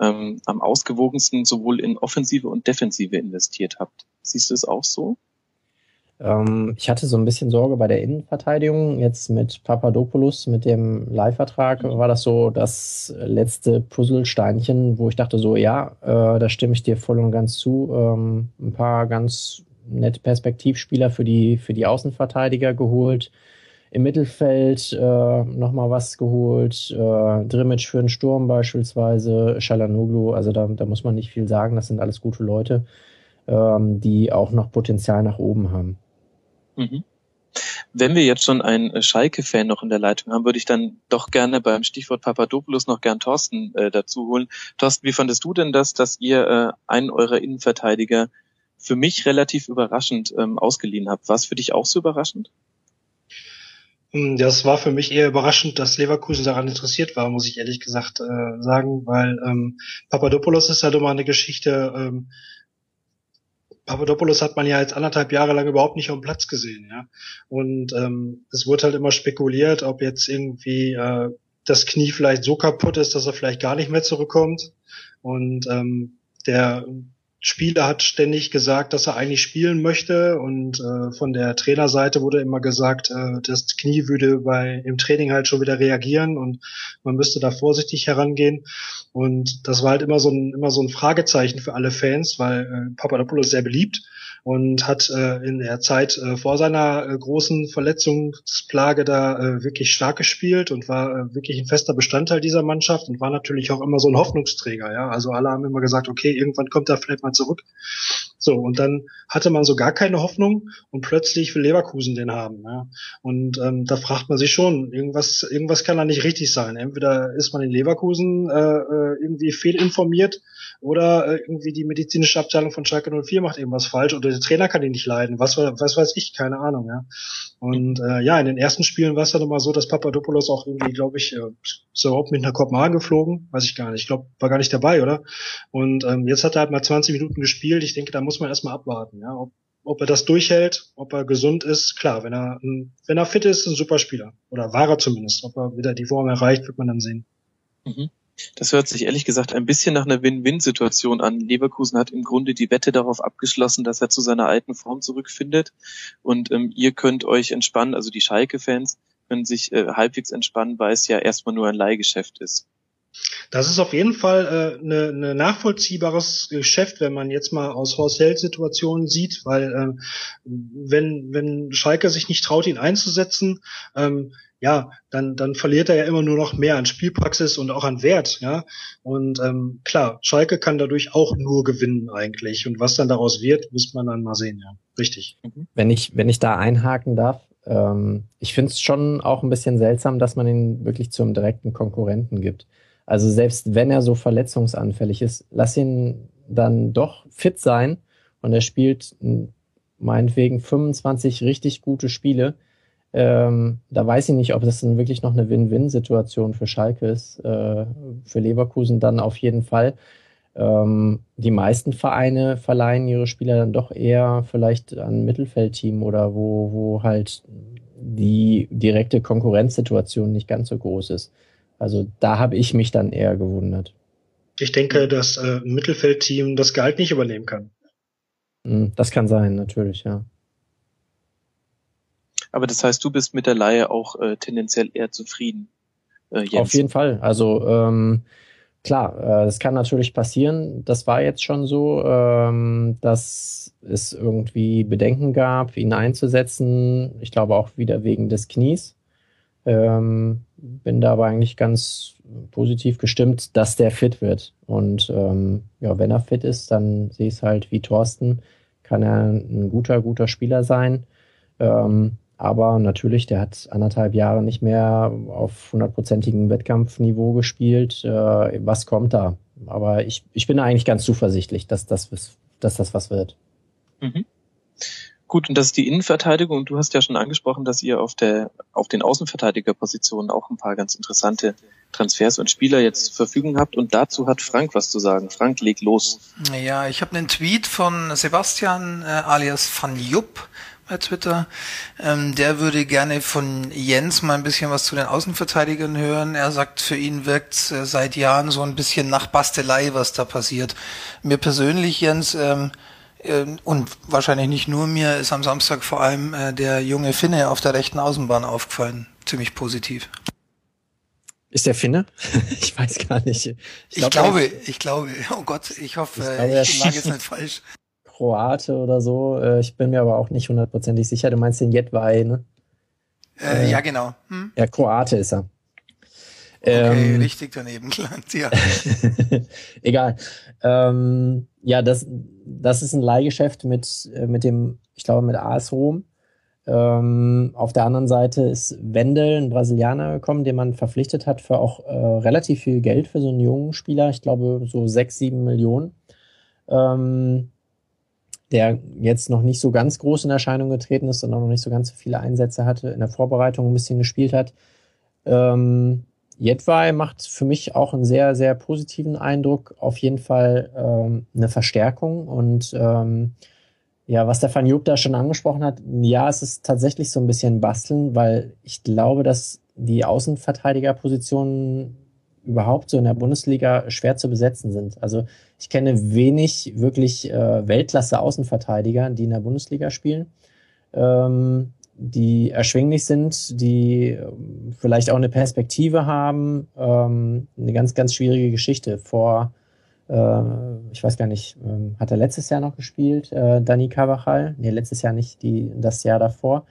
ähm, am ausgewogensten sowohl in Offensive und Defensive investiert habt. Siehst du es auch so? Ähm, ich hatte so ein bisschen Sorge bei der Innenverteidigung. Jetzt mit Papadopoulos, mit dem Leihvertrag, mhm. war das so das letzte Puzzlesteinchen, wo ich dachte so, ja, äh, da stimme ich dir voll und ganz zu. Ähm, ein paar ganz nette Perspektivspieler für die, für die Außenverteidiger geholt. Im Mittelfeld äh, nochmal was geholt. Äh, Drimmitsch für den Sturm beispielsweise, Shalanoglu. Also da, da muss man nicht viel sagen. Das sind alles gute Leute, ähm, die auch noch Potenzial nach oben haben. Mhm. Wenn wir jetzt schon einen Schalke-Fan noch in der Leitung haben, würde ich dann doch gerne beim Stichwort Papadopoulos noch gern Thorsten äh, dazu holen. Thorsten, wie fandest du denn das, dass ihr äh, einen eurer Innenverteidiger für mich relativ überraschend ähm, ausgeliehen habt. War es für dich auch so überraschend? Hm, das war für mich eher überraschend, dass Leverkusen daran interessiert war, muss ich ehrlich gesagt äh, sagen, weil ähm, Papadopoulos ist halt immer eine Geschichte. Ähm, Papadopoulos hat man ja jetzt anderthalb Jahre lang überhaupt nicht auf dem Platz gesehen, ja. Und ähm, es wurde halt immer spekuliert, ob jetzt irgendwie äh, das Knie vielleicht so kaputt ist, dass er vielleicht gar nicht mehr zurückkommt. Und ähm, der Spieler hat ständig gesagt, dass er eigentlich spielen möchte und äh, von der Trainerseite wurde immer gesagt, äh, das Knie würde bei im Training halt schon wieder reagieren und man müsste da vorsichtig herangehen und das war halt immer so ein immer so ein Fragezeichen für alle Fans, weil äh, Papadopoulos sehr beliebt und hat äh, in der Zeit äh, vor seiner äh, großen Verletzungsplage da äh, wirklich stark gespielt und war äh, wirklich ein fester Bestandteil dieser Mannschaft und war natürlich auch immer so ein Hoffnungsträger. Ja, also alle haben immer gesagt, okay, irgendwann kommt er vielleicht mal zurück. So und dann hatte man so gar keine Hoffnung und plötzlich will Leverkusen den haben. Ja? Und ähm, da fragt man sich schon, irgendwas, irgendwas kann da nicht richtig sein. Entweder ist man in Leverkusen äh, äh irgendwie fehlinformiert oder äh, irgendwie die medizinische Abteilung von Schalke 04 macht irgendwas falsch oder der Trainer kann ihn nicht leiden. Was, was weiß ich, keine Ahnung, ja. Und äh, ja, in den ersten Spielen war es dann immer so, dass Papadopoulos auch irgendwie, glaube ich, äh, er überhaupt mit nach Kopenhagen geflogen? Weiß ich gar nicht. Ich glaube, war gar nicht dabei, oder? Und ähm, jetzt hat er halt mal 20 Minuten gespielt. Ich denke, da muss man erstmal abwarten, ja. Ob, ob er das durchhält, ob er gesund ist, klar, wenn er wenn er fit ist, ist ein super Spieler. Oder war er zumindest. Ob er wieder die Form erreicht, wird man dann sehen. Mhm. Das hört sich ehrlich gesagt ein bisschen nach einer Win-Win-Situation an. Leverkusen hat im Grunde die Wette darauf abgeschlossen, dass er zu seiner alten Form zurückfindet. Und ähm, ihr könnt euch entspannen, also die Schalke-Fans können sich äh, halbwegs entspannen, weil es ja erstmal nur ein Leihgeschäft ist. Das ist auf jeden Fall äh, ne ne nachvollziehbares Geschäft, wenn man jetzt mal aus Horst Held Situationen sieht, weil äh, wenn wenn Schalke sich nicht traut, ihn einzusetzen, ähm, ja, dann, dann verliert er ja immer nur noch mehr an Spielpraxis und auch an Wert, ja. Und ähm, klar, Schalke kann dadurch auch nur gewinnen eigentlich. Und was dann daraus wird, muss man dann mal sehen, ja. Richtig. Mhm. Wenn ich, wenn ich da einhaken darf, ähm, ich finde es schon auch ein bisschen seltsam, dass man ihn wirklich zum direkten Konkurrenten gibt. Also selbst wenn er so verletzungsanfällig ist, lass ihn dann doch fit sein und er spielt meinetwegen 25 richtig gute Spiele ähm, da weiß ich nicht, ob das dann wirklich noch eine Win-Win-Situation für Schalke ist. Äh, für Leverkusen dann auf jeden Fall. Ähm, die meisten Vereine verleihen ihre Spieler dann doch eher vielleicht an Mittelfeldteam oder wo, wo halt die direkte Konkurrenzsituation nicht ganz so groß ist. Also da habe ich mich dann eher gewundert. Ich denke, dass äh, ein Mittelfeldteam das Gehalt nicht übernehmen kann. Hm, das kann sein, natürlich, ja. Aber das heißt, du bist mit der Laie auch äh, tendenziell eher zufrieden. Äh, Jens. Auf jeden Fall. Also ähm, klar, äh, es kann natürlich passieren. Das war jetzt schon so, ähm, dass es irgendwie Bedenken gab, ihn einzusetzen. Ich glaube auch wieder wegen des Knies. Ähm, bin da aber eigentlich ganz positiv gestimmt, dass der fit wird. Und ähm, ja, wenn er fit ist, dann sehe ich es halt wie Thorsten, kann er ein guter, guter Spieler sein. Ähm, aber natürlich, der hat anderthalb Jahre nicht mehr auf hundertprozentigem Wettkampfniveau gespielt. Äh, was kommt da? Aber ich, ich bin eigentlich ganz zuversichtlich, dass das, dass das was wird. Mhm. Gut, und das ist die Innenverteidigung. Du hast ja schon angesprochen, dass ihr auf der auf den Außenverteidigerpositionen auch ein paar ganz interessante Transfers und Spieler jetzt zur Verfügung habt. Und dazu hat Frank was zu sagen. Frank, leg los. Ja, ich habe einen Tweet von Sebastian äh, alias Van Jupp bei Twitter. Ähm, der würde gerne von Jens mal ein bisschen was zu den Außenverteidigern hören. Er sagt, für ihn wirkt äh, seit Jahren so ein bisschen nach Bastelei, was da passiert. Mir persönlich, Jens, ähm, äh, und wahrscheinlich nicht nur mir, ist am Samstag vor allem äh, der junge Finne auf der rechten Außenbahn aufgefallen. Ziemlich positiv. Ist der Finne? ich weiß gar nicht. Ich, glaub, ich glaube, ich glaube, oh Gott, ich hoffe, ich, glaube, ich lag jetzt nicht falsch. Kroate oder so. Äh, ich bin mir aber auch nicht hundertprozentig sicher. Du meinst den Jedwai, ne? Äh, äh, ja, genau. Hm? Ja, Kroate ist er. Okay, ähm, richtig daneben gelangt, ja. Egal. Ähm, ja, das, das ist ein Leihgeschäft mit, äh, mit dem, ich glaube, mit AS Rom. Ähm, auf der anderen Seite ist Wendel, ein Brasilianer, gekommen, den man verpflichtet hat für auch äh, relativ viel Geld für so einen jungen Spieler. Ich glaube, so sechs, sieben Millionen. Ähm, der jetzt noch nicht so ganz groß in Erscheinung getreten ist und auch noch nicht so ganz so viele Einsätze hatte, in der Vorbereitung ein bisschen gespielt hat. Ähm, Jedwai macht für mich auch einen sehr, sehr positiven Eindruck. Auf jeden Fall ähm, eine Verstärkung. Und ähm, ja, was der Van Joop da schon angesprochen hat, ja, es ist tatsächlich so ein bisschen basteln, weil ich glaube, dass die Außenverteidigerpositionen überhaupt so in der Bundesliga schwer zu besetzen sind. Also ich kenne wenig wirklich äh, Weltklasse-Außenverteidiger, die in der Bundesliga spielen. Ähm, die erschwinglich sind, die ähm, vielleicht auch eine Perspektive haben. Ähm, eine ganz, ganz schwierige Geschichte. Vor, äh, ich weiß gar nicht, ähm, hat er letztes Jahr noch gespielt, äh, Dani Carvajal? Nee, letztes Jahr nicht, die, das Jahr davor.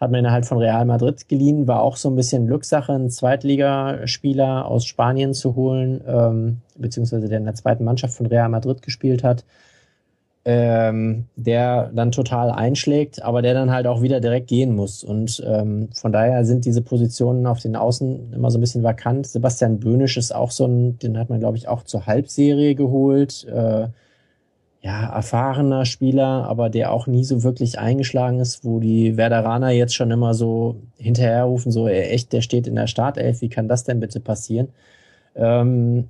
Hat man ihn halt von Real Madrid geliehen, war auch so ein bisschen Glückssache, einen Zweitligaspieler aus Spanien zu holen, ähm, beziehungsweise der in der zweiten Mannschaft von Real Madrid gespielt hat ähm, der dann total einschlägt, aber der dann halt auch wieder direkt gehen muss. Und ähm, von daher sind diese Positionen auf den Außen immer so ein bisschen vakant. Sebastian Böhnisch ist auch so ein, den hat man, glaube ich, auch zur Halbserie geholt. Äh, ja, erfahrener Spieler, aber der auch nie so wirklich eingeschlagen ist, wo die Werderaner jetzt schon immer so hinterherrufen, so ey, echt, der steht in der Startelf, wie kann das denn bitte passieren? Ähm,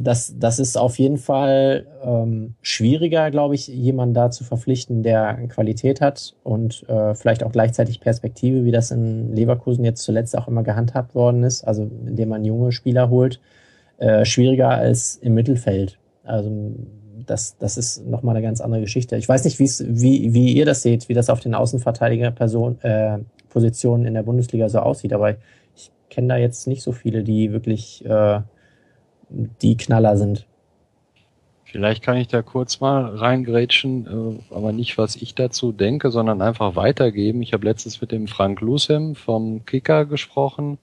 das, das ist auf jeden Fall ähm, schwieriger, glaube ich, jemanden da zu verpflichten, der Qualität hat und äh, vielleicht auch gleichzeitig Perspektive, wie das in Leverkusen jetzt zuletzt auch immer gehandhabt worden ist, also indem man junge Spieler holt, äh, schwieriger als im Mittelfeld. Also das, das ist nochmal eine ganz andere Geschichte. Ich weiß nicht, wie, wie ihr das seht, wie das auf den Außenverteidiger-Positionen äh, in der Bundesliga so aussieht, aber ich kenne da jetzt nicht so viele, die wirklich äh, die Knaller sind. Vielleicht kann ich da kurz mal reingrätschen, äh, aber nicht, was ich dazu denke, sondern einfach weitergeben. Ich habe letztens mit dem Frank Lusem vom Kicker gesprochen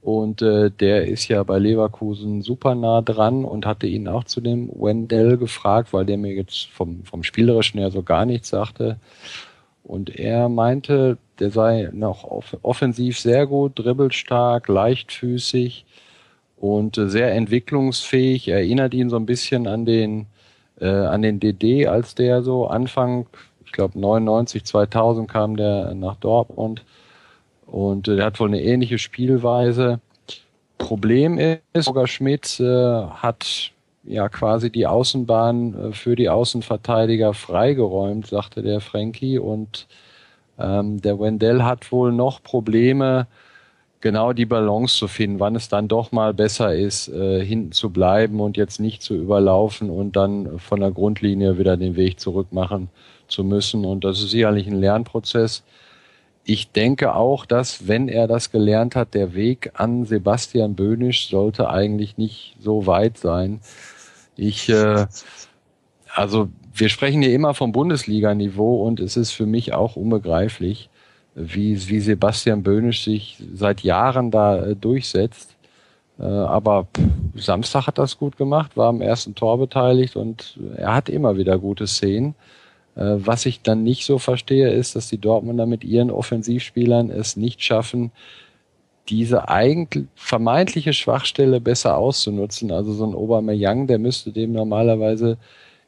und äh, der ist ja bei Leverkusen super nah dran und hatte ihn auch zu dem Wendell gefragt, weil der mir jetzt vom, vom Spielerischen her so gar nichts sagte. Und er meinte, der sei noch offensiv sehr gut, dribbelstark, leichtfüßig und äh, sehr entwicklungsfähig. Erinnert ihn so ein bisschen an den äh, an den DD, als der so Anfang, ich glaube 99, 2000 kam der nach Dortmund und äh, der hat wohl eine ähnliche Spielweise. Problem ist, Roger Schmidt äh, hat ja quasi die Außenbahn äh, für die Außenverteidiger freigeräumt, sagte der Frankie und ähm, der Wendell hat wohl noch Probleme, genau die Balance zu finden, wann es dann doch mal besser ist, äh, hinten zu bleiben und jetzt nicht zu überlaufen und dann von der Grundlinie wieder den Weg zurück machen zu müssen. Und das ist sicherlich ein Lernprozess. Ich denke auch, dass, wenn er das gelernt hat, der Weg an Sebastian Böhnisch sollte eigentlich nicht so weit sein. Ich, äh, also wir sprechen hier immer vom Bundesliga-Niveau und es ist für mich auch unbegreiflich, wie, wie Sebastian Böhnisch sich seit Jahren da äh, durchsetzt. Äh, aber pff, Samstag hat das gut gemacht, war am ersten Tor beteiligt und er hat immer wieder gute Szenen. Äh, was ich dann nicht so verstehe, ist, dass die Dortmunder mit ihren Offensivspielern es nicht schaffen, diese eigentlich vermeintliche Schwachstelle besser auszunutzen. Also so ein Obermeyang, der müsste dem normalerweise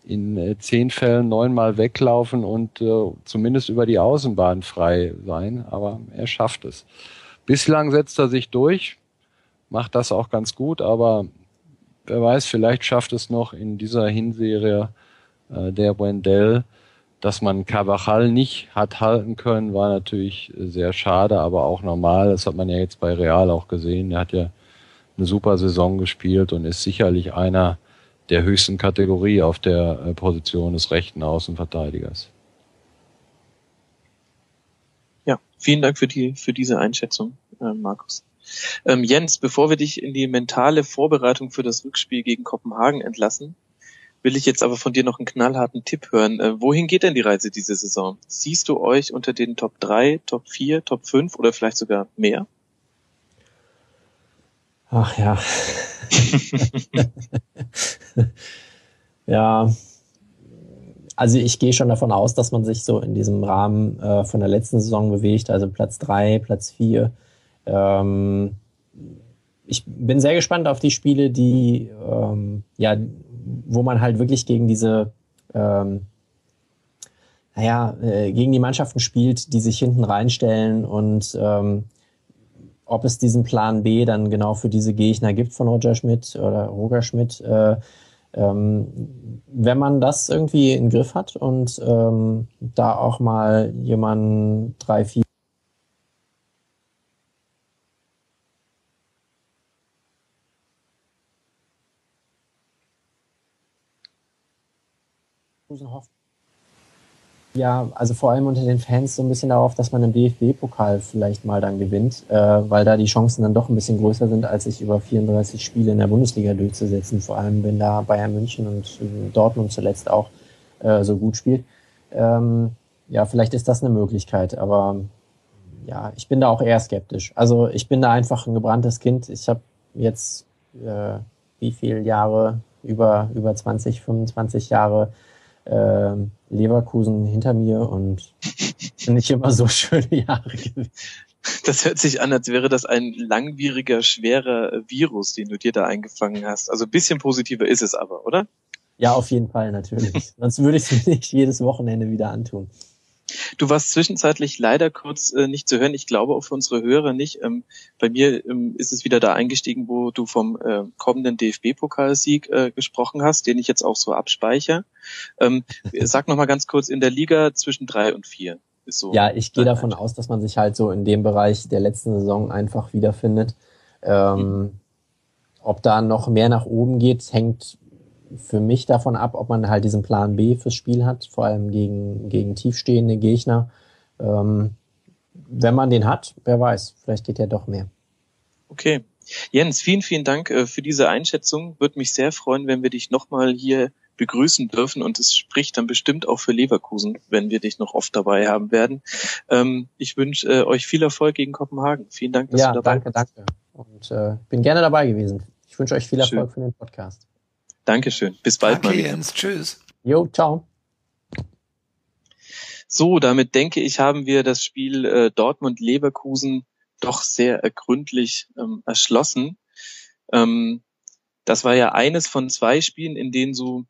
in äh, zehn Fällen neunmal weglaufen und äh, zumindest über die Außenbahn frei sein, aber er schafft es. Bislang setzt er sich durch, macht das auch ganz gut, aber wer weiß, vielleicht schafft es noch in dieser Hinserie äh, der Wendell, dass man Carvajal nicht hat halten können, war natürlich sehr schade, aber auch normal. Das hat man ja jetzt bei Real auch gesehen. Er hat ja eine super Saison gespielt und ist sicherlich einer der höchsten Kategorie auf der äh, Position des rechten Außenverteidigers. Ja, vielen Dank für die für diese Einschätzung, äh, Markus. Ähm, Jens, bevor wir dich in die mentale Vorbereitung für das Rückspiel gegen Kopenhagen entlassen, will ich jetzt aber von dir noch einen knallharten Tipp hören. Äh, wohin geht denn die Reise diese Saison? Siehst du euch unter den Top 3, Top 4, Top 5 oder vielleicht sogar mehr? Ach ja. ja. Also ich gehe schon davon aus, dass man sich so in diesem Rahmen äh, von der letzten Saison bewegt, also Platz drei, Platz vier. Ähm, ich bin sehr gespannt auf die Spiele, die ähm, ja, wo man halt wirklich gegen diese ähm, naja, äh, gegen die Mannschaften spielt, die sich hinten reinstellen und ähm, ob es diesen Plan B dann genau für diese Gegner gibt von Roger Schmidt oder Roger Schmidt, äh, ähm, wenn man das irgendwie in den Griff hat und ähm, da auch mal jemanden drei, vier hofft ja, also vor allem unter den Fans so ein bisschen darauf, dass man im DFB-Pokal vielleicht mal dann gewinnt, äh, weil da die Chancen dann doch ein bisschen größer sind, als sich über 34 Spiele in der Bundesliga durchzusetzen. Vor allem, wenn da Bayern München und äh, Dortmund zuletzt auch äh, so gut spielt. Ähm, ja, vielleicht ist das eine Möglichkeit, aber ja, ich bin da auch eher skeptisch. Also ich bin da einfach ein gebranntes Kind. Ich habe jetzt äh, wie viele Jahre, über, über 20, 25 Jahre äh, Leverkusen hinter mir und nicht immer so schöne Jahre gewesen. Das hört sich an, als wäre das ein langwieriger, schwerer Virus, den du dir da eingefangen hast. Also ein bisschen positiver ist es aber, oder? Ja, auf jeden Fall, natürlich. Sonst würde ich es nicht jedes Wochenende wieder antun. Du warst zwischenzeitlich leider kurz äh, nicht zu hören. Ich glaube auch für unsere Hörer nicht. Ähm, bei mir ähm, ist es wieder da eingestiegen, wo du vom äh, kommenden DFB-Pokalsieg äh, gesprochen hast, den ich jetzt auch so abspeichere. Ähm, sag noch mal ganz kurz in der Liga zwischen drei und vier. Ist so ja, ich gehe davon aus, dass man sich halt so in dem Bereich der letzten Saison einfach wiederfindet. Ähm, mhm. Ob da noch mehr nach oben geht, hängt für mich davon ab, ob man halt diesen Plan B fürs Spiel hat, vor allem gegen, gegen tiefstehende Gegner. Ähm, wenn man den hat, wer weiß, vielleicht geht ja doch mehr. Okay. Jens, vielen, vielen Dank äh, für diese Einschätzung. Würde mich sehr freuen, wenn wir dich nochmal hier begrüßen dürfen und es spricht dann bestimmt auch für Leverkusen, wenn wir dich noch oft dabei haben werden. Ähm, ich wünsche äh, euch viel Erfolg gegen Kopenhagen. Vielen Dank, dass ja, du dabei danke, warst. Danke, danke. Und äh, bin gerne dabei gewesen. Ich wünsche euch viel Erfolg Schön. für den Podcast. Dankeschön. Bis bald Danke, mal wieder. Jens. Tschüss. Jo, ciao. So, damit denke ich, haben wir das Spiel äh, Dortmund-Leverkusen doch sehr gründlich ähm, erschlossen. Ähm, das war ja eines von zwei Spielen, in denen so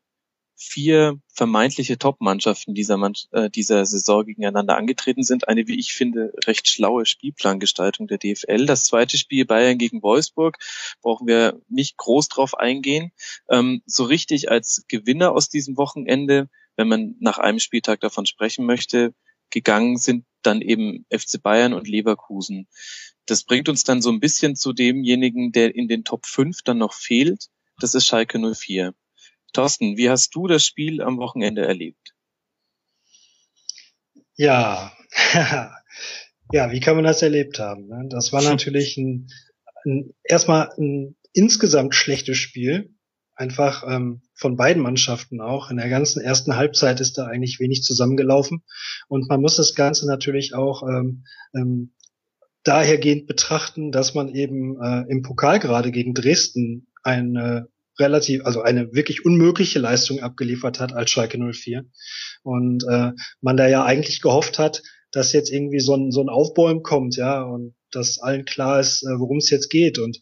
vier vermeintliche Top-Mannschaften dieser, äh, dieser Saison gegeneinander angetreten sind. Eine, wie ich finde, recht schlaue Spielplangestaltung der DFL. Das zweite Spiel Bayern gegen Wolfsburg brauchen wir nicht groß drauf eingehen. Ähm, so richtig als Gewinner aus diesem Wochenende, wenn man nach einem Spieltag davon sprechen möchte, gegangen sind dann eben FC Bayern und Leverkusen. Das bringt uns dann so ein bisschen zu demjenigen, der in den Top 5 dann noch fehlt. Das ist Schalke 04. Thorsten, wie hast du das Spiel am Wochenende erlebt? Ja, ja, wie kann man das erlebt haben? Ne? Das war natürlich ein, ein erstmal ein insgesamt schlechtes Spiel, einfach ähm, von beiden Mannschaften auch. In der ganzen ersten Halbzeit ist da eigentlich wenig zusammengelaufen und man muss das Ganze natürlich auch ähm, ähm, dahergehend betrachten, dass man eben äh, im Pokal gerade gegen Dresden eine relativ, also eine wirklich unmögliche Leistung abgeliefert hat als Schalke 04. Und äh, man da ja eigentlich gehofft hat, dass jetzt irgendwie so ein, so ein Aufbäumen kommt, ja, und dass allen klar ist, äh, worum es jetzt geht. Und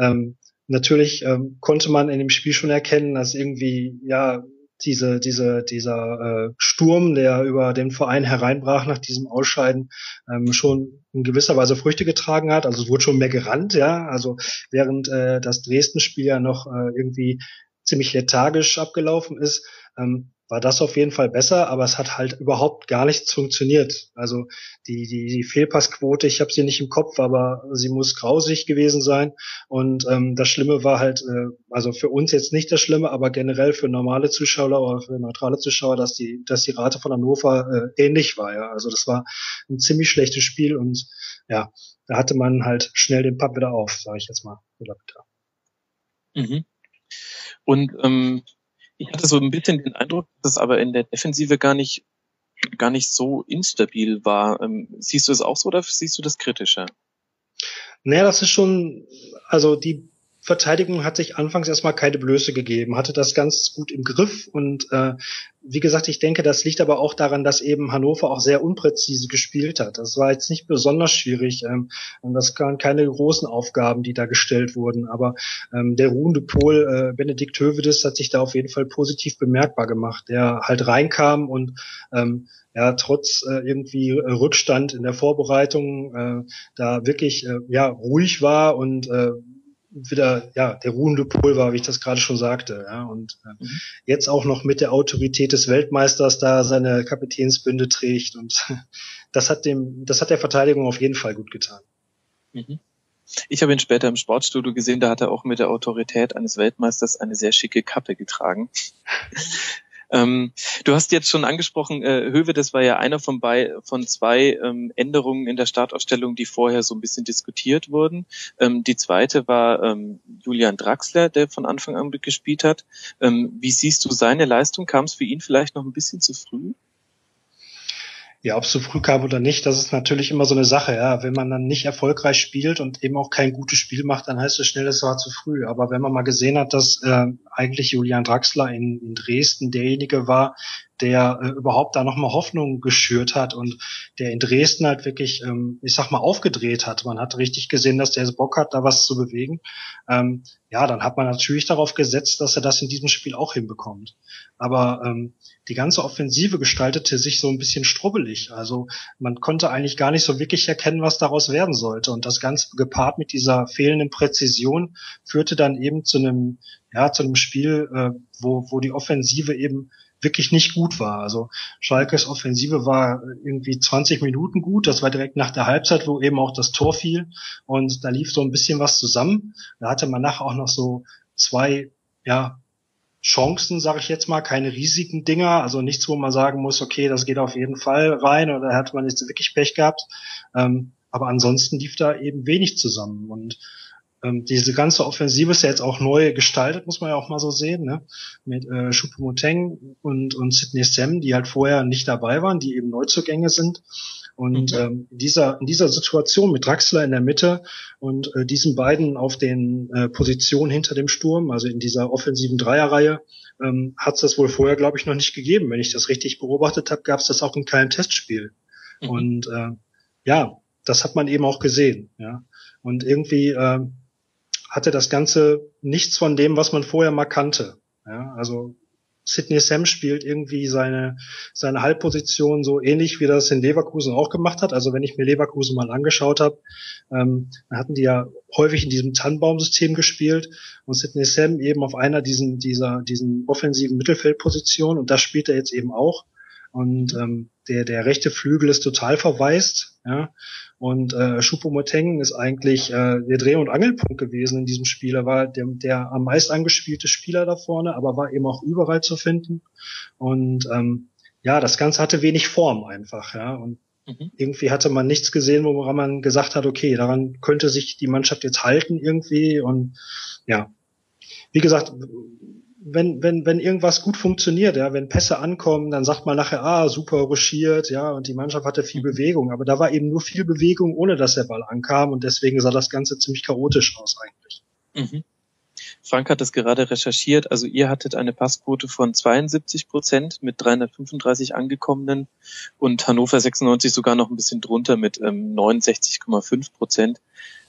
ähm, natürlich ähm, konnte man in dem Spiel schon erkennen, dass irgendwie, ja, diese, diese, dieser äh, Sturm, der über den Verein hereinbrach nach diesem Ausscheiden, ähm, schon in gewisser Weise Früchte getragen hat. Also es wurde schon mehr gerannt, ja. Also während äh, das Dresden-Spiel ja noch äh, irgendwie ziemlich lethargisch abgelaufen ist, ähm, war das auf jeden Fall besser, aber es hat halt überhaupt gar nichts funktioniert. Also die, die, die Fehlpassquote, ich habe sie nicht im Kopf, aber sie muss grausig gewesen sein. Und ähm, das Schlimme war halt, äh, also für uns jetzt nicht das Schlimme, aber generell für normale Zuschauer oder für neutrale Zuschauer, dass die, dass die Rate von Hannover äh, ähnlich war. Ja. Also das war ein ziemlich schlechtes Spiel und ja, da hatte man halt schnell den Papp wieder auf, sage ich jetzt mal. Mhm. Und ähm, ich hatte so ein bisschen den Eindruck, dass es aber in der Defensive gar nicht, gar nicht so instabil war. Ähm, siehst du es auch so oder siehst du das kritischer? Naja, das ist schon, also die Verteidigung hat sich anfangs erstmal keine Blöße gegeben, hatte das ganz gut im Griff und äh, wie gesagt, ich denke, das liegt aber auch daran, dass eben Hannover auch sehr unpräzise gespielt hat. Das war jetzt nicht besonders schwierig ähm, das waren keine großen Aufgaben, die da gestellt wurden. Aber ähm, der ruhende Pol äh, Benedikt Hövedes hat sich da auf jeden Fall positiv bemerkbar gemacht, der halt reinkam und ähm, ja, trotz äh, irgendwie Rückstand in der Vorbereitung äh, da wirklich äh, ja ruhig war und äh, wieder ja der ruhende Pol war, wie ich das gerade schon sagte. Ja, und äh, mhm. jetzt auch noch mit der Autorität des Weltmeisters da seine Kapitänsbünde trägt und das hat dem, das hat der Verteidigung auf jeden Fall gut getan. Mhm. Ich habe ihn später im Sportstudio gesehen, da hat er auch mit der Autorität eines Weltmeisters eine sehr schicke Kappe getragen. Ähm, du hast jetzt schon angesprochen, äh, Höwe, das war ja einer von, bei, von zwei ähm, Änderungen in der Startausstellung, die vorher so ein bisschen diskutiert wurden. Ähm, die zweite war ähm, Julian Draxler, der von Anfang an gespielt hat. Ähm, wie siehst du seine Leistung? Kam es für ihn vielleicht noch ein bisschen zu früh? Ja, ob es zu früh kam oder nicht, das ist natürlich immer so eine Sache. Ja, wenn man dann nicht erfolgreich spielt und eben auch kein gutes Spiel macht, dann heißt es schnell, es war zu früh. Aber wenn man mal gesehen hat, dass äh, eigentlich Julian Draxler in, in Dresden derjenige war, der äh, überhaupt da nochmal Hoffnung geschürt hat und der in Dresden halt wirklich, ähm, ich sag mal, aufgedreht hat. Man hat richtig gesehen, dass der Bock hat, da was zu bewegen. Ähm, ja, dann hat man natürlich darauf gesetzt, dass er das in diesem Spiel auch hinbekommt. Aber ähm, die ganze Offensive gestaltete sich so ein bisschen strubbelig. Also man konnte eigentlich gar nicht so wirklich erkennen, was daraus werden sollte. Und das Ganze gepaart mit dieser fehlenden Präzision führte dann eben zu einem, ja, zu einem Spiel, äh, wo, wo die Offensive eben wirklich nicht gut war. Also Schalkes Offensive war irgendwie 20 Minuten gut. Das war direkt nach der Halbzeit, wo eben auch das Tor fiel. Und da lief so ein bisschen was zusammen. Da hatte man nachher auch noch so zwei, ja, Chancen, sage ich jetzt mal, keine riesigen Dinger, also nichts, wo man sagen muss, okay, das geht auf jeden Fall rein oder hat man jetzt wirklich Pech gehabt. Ähm, aber ansonsten lief da eben wenig zusammen und ähm, diese ganze Offensive ist ja jetzt auch neu gestaltet, muss man ja auch mal so sehen, ne? mit äh, Choupo-Moteng und, und Sidney Sam, die halt vorher nicht dabei waren, die eben Neuzugänge sind. Und mhm. ähm, in, dieser, in dieser Situation mit Draxler in der Mitte und äh, diesen beiden auf den äh, Positionen hinter dem Sturm, also in dieser offensiven Dreierreihe, ähm, hat es das wohl vorher, glaube ich, noch nicht gegeben. Wenn ich das richtig beobachtet habe, gab es das auch in keinem Testspiel. Mhm. Und äh, ja, das hat man eben auch gesehen. Ja. Und irgendwie äh, hatte das Ganze nichts von dem, was man vorher mal kannte. Ja, also Sidney Sam spielt irgendwie seine, seine Halbposition so ähnlich, wie das in Leverkusen auch gemacht hat. Also wenn ich mir Leverkusen mal angeschaut habe, ähm, dann hatten die ja häufig in diesem Tannenbaumsystem gespielt und Sidney Sam eben auf einer diesen, dieser, diesen offensiven Mittelfeldposition und das spielt er jetzt eben auch. Und ähm, der, der rechte Flügel ist total verwaist. Ja? Und äh, Choupo-Moteng ist eigentlich äh, der Dreh- und Angelpunkt gewesen in diesem Spiel. Er war der, der am meist angespielte Spieler da vorne, aber war eben auch überall zu finden. Und ähm, ja, das Ganze hatte wenig Form einfach. Ja? Und mhm. irgendwie hatte man nichts gesehen, woran man gesagt hat, okay, daran könnte sich die Mannschaft jetzt halten irgendwie. Und ja, wie gesagt, wenn, wenn, wenn irgendwas gut funktioniert, ja, wenn Pässe ankommen, dann sagt man nachher, ah, super ruschiert, ja, und die Mannschaft hatte viel mhm. Bewegung. Aber da war eben nur viel Bewegung, ohne dass der Ball ankam und deswegen sah das Ganze ziemlich chaotisch aus eigentlich. Mhm. Frank hat es gerade recherchiert. Also ihr hattet eine Passquote von 72 Prozent mit 335 angekommenen und Hannover 96 sogar noch ein bisschen drunter mit ähm, 69,5 Prozent.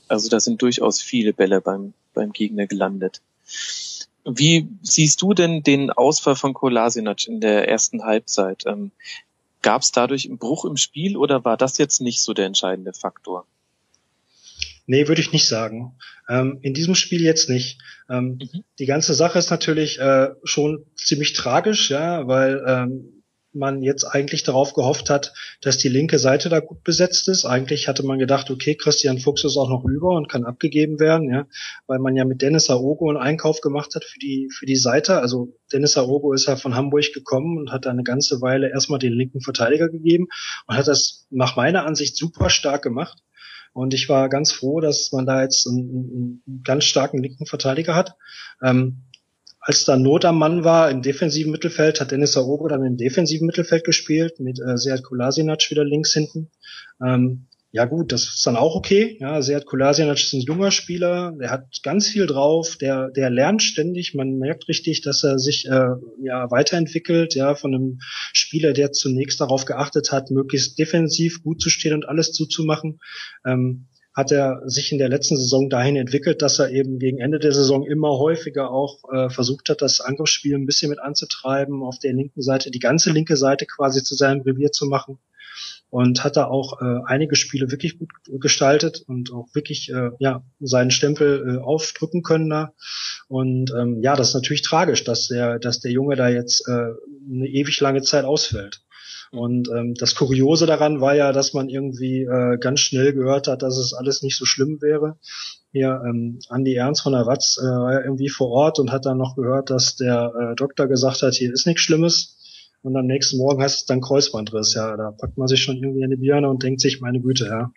Also da sind durchaus viele Bälle beim, beim Gegner gelandet. Wie siehst du denn den Ausfall von Kolasinac in der ersten Halbzeit? Ähm, Gab es dadurch einen Bruch im Spiel oder war das jetzt nicht so der entscheidende Faktor? Nee, würde ich nicht sagen. Ähm, in diesem Spiel jetzt nicht. Ähm, mhm. Die ganze Sache ist natürlich äh, schon ziemlich tragisch, ja, weil ähm, man jetzt eigentlich darauf gehofft hat, dass die linke Seite da gut besetzt ist. Eigentlich hatte man gedacht, okay, Christian Fuchs ist auch noch über und kann abgegeben werden, ja, weil man ja mit Dennis Aogo einen Einkauf gemacht hat für die, für die Seite. Also Dennis Aogo ist ja von Hamburg gekommen und hat da eine ganze Weile erstmal den linken Verteidiger gegeben und hat das nach meiner Ansicht super stark gemacht. Und ich war ganz froh, dass man da jetzt einen, einen ganz starken linken Verteidiger hat. Ähm, als da Not am Mann war im defensiven Mittelfeld, hat Dennis Aogo dann im defensiven Mittelfeld gespielt, mit äh, Sead Kolasinac wieder links hinten. Ähm, ja gut, das ist dann auch okay. Ja, Seat Kolasinac ist ein junger Spieler, der hat ganz viel drauf, der, der lernt ständig, man merkt richtig, dass er sich äh, ja weiterentwickelt, ja, von einem Spieler, der zunächst darauf geachtet hat, möglichst defensiv gut zu stehen und alles zuzumachen. Ähm, hat er sich in der letzten Saison dahin entwickelt, dass er eben gegen Ende der Saison immer häufiger auch äh, versucht hat, das Angriffsspiel ein bisschen mit anzutreiben, auf der linken Seite, die ganze linke Seite quasi zu seinem Revier zu machen und hat da auch äh, einige Spiele wirklich gut gestaltet und auch wirklich äh, ja seinen Stempel äh, aufdrücken können da. Und ähm, ja, das ist natürlich tragisch, dass der, dass der Junge da jetzt äh, eine ewig lange Zeit ausfällt. Und ähm, das Kuriose daran war ja, dass man irgendwie äh, ganz schnell gehört hat, dass es alles nicht so schlimm wäre. Hier ähm, Andi Ernst von der Watz äh, war ja irgendwie vor Ort und hat dann noch gehört, dass der äh, Doktor gesagt hat, hier ist nichts Schlimmes und am nächsten Morgen heißt es dann Kreuzbandriss. Ja, da packt man sich schon irgendwie in die Birne und denkt sich, meine Güte, ja,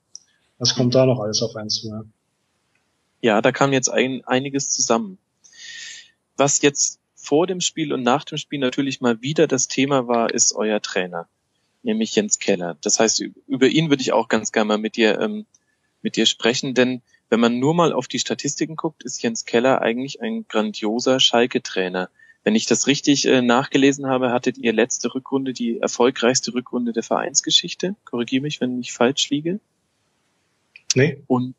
was kommt da noch alles auf einen zu? Ja, ja da kam jetzt ein, einiges zusammen. Was jetzt vor dem Spiel und nach dem Spiel natürlich mal wieder das Thema war, ist euer Trainer, nämlich Jens Keller. Das heißt, über ihn würde ich auch ganz gerne mal mit dir, ähm, mit dir sprechen, denn wenn man nur mal auf die Statistiken guckt, ist Jens Keller eigentlich ein grandioser Schalke-Trainer. Wenn ich das richtig äh, nachgelesen habe, hattet ihr letzte Rückrunde die erfolgreichste Rückrunde der Vereinsgeschichte. Korrigiere mich, wenn ich falsch liege. Nee. Und,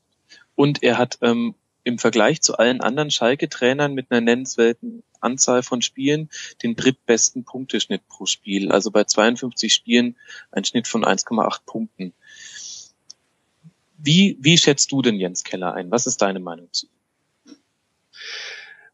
und er hat ähm, im Vergleich zu allen anderen Schalke-Trainern mit einer nennenswerten Anzahl von Spielen den drittbesten Punkteschnitt pro Spiel. Also bei 52 Spielen ein Schnitt von 1,8 Punkten. Wie, wie schätzt du denn Jens Keller ein? Was ist deine Meinung zu?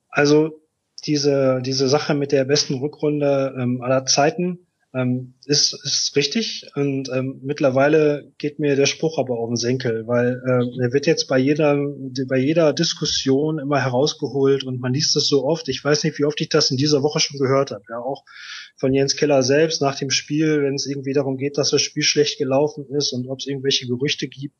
Also diese, diese Sache mit der besten Rückrunde ähm, aller Zeiten ähm, ist, ist richtig. Und ähm, mittlerweile geht mir der Spruch aber auf den Senkel, weil äh, er wird jetzt bei jeder, bei jeder Diskussion immer herausgeholt und man liest das so oft. Ich weiß nicht, wie oft ich das in dieser Woche schon gehört habe. Ja, auch von Jens Keller selbst nach dem Spiel, wenn es irgendwie darum geht, dass das Spiel schlecht gelaufen ist und ob es irgendwelche Gerüchte gibt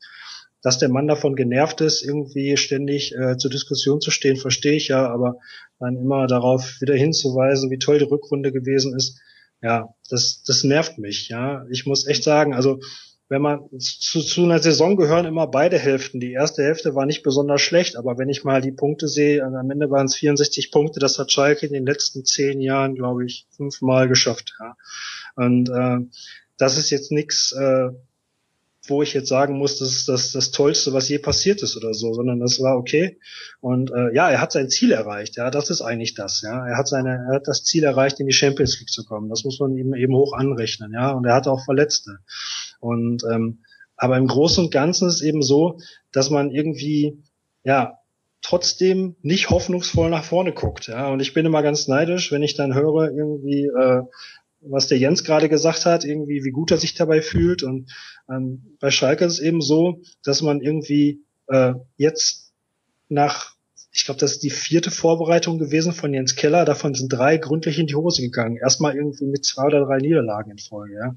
dass der Mann davon genervt ist, irgendwie ständig äh, zur Diskussion zu stehen, verstehe ich ja, aber dann immer darauf wieder hinzuweisen, wie toll die Rückrunde gewesen ist, ja, das, das nervt mich, ja. Ich muss echt sagen, also wenn man zu, zu einer Saison gehören immer beide Hälften. Die erste Hälfte war nicht besonders schlecht, aber wenn ich mal die Punkte sehe, am Ende waren es 64 Punkte, das hat Schalke in den letzten zehn Jahren, glaube ich, fünfmal geschafft. Ja. Und äh, das ist jetzt nichts, äh, wo ich jetzt sagen muss, das ist das, das Tollste, was je passiert ist oder so, sondern das war okay. Und äh, ja, er hat sein Ziel erreicht, ja, das ist eigentlich das, ja. Er hat seine, er hat das Ziel erreicht, in die Champions League zu kommen. Das muss man ihm eben hoch anrechnen, ja. Und er hatte auch Verletzte. Und ähm, aber im Großen und Ganzen ist eben so, dass man irgendwie, ja, trotzdem nicht hoffnungsvoll nach vorne guckt. Ja, und ich bin immer ganz neidisch, wenn ich dann höre, irgendwie, äh, was der Jens gerade gesagt hat, irgendwie, wie gut er sich dabei fühlt. Und ähm, bei Schalke ist es eben so, dass man irgendwie äh, jetzt nach, ich glaube, das ist die vierte Vorbereitung gewesen von Jens Keller, davon sind drei gründlich in die Hose gegangen. Erstmal irgendwie mit zwei oder drei Niederlagen in Folge. Ja.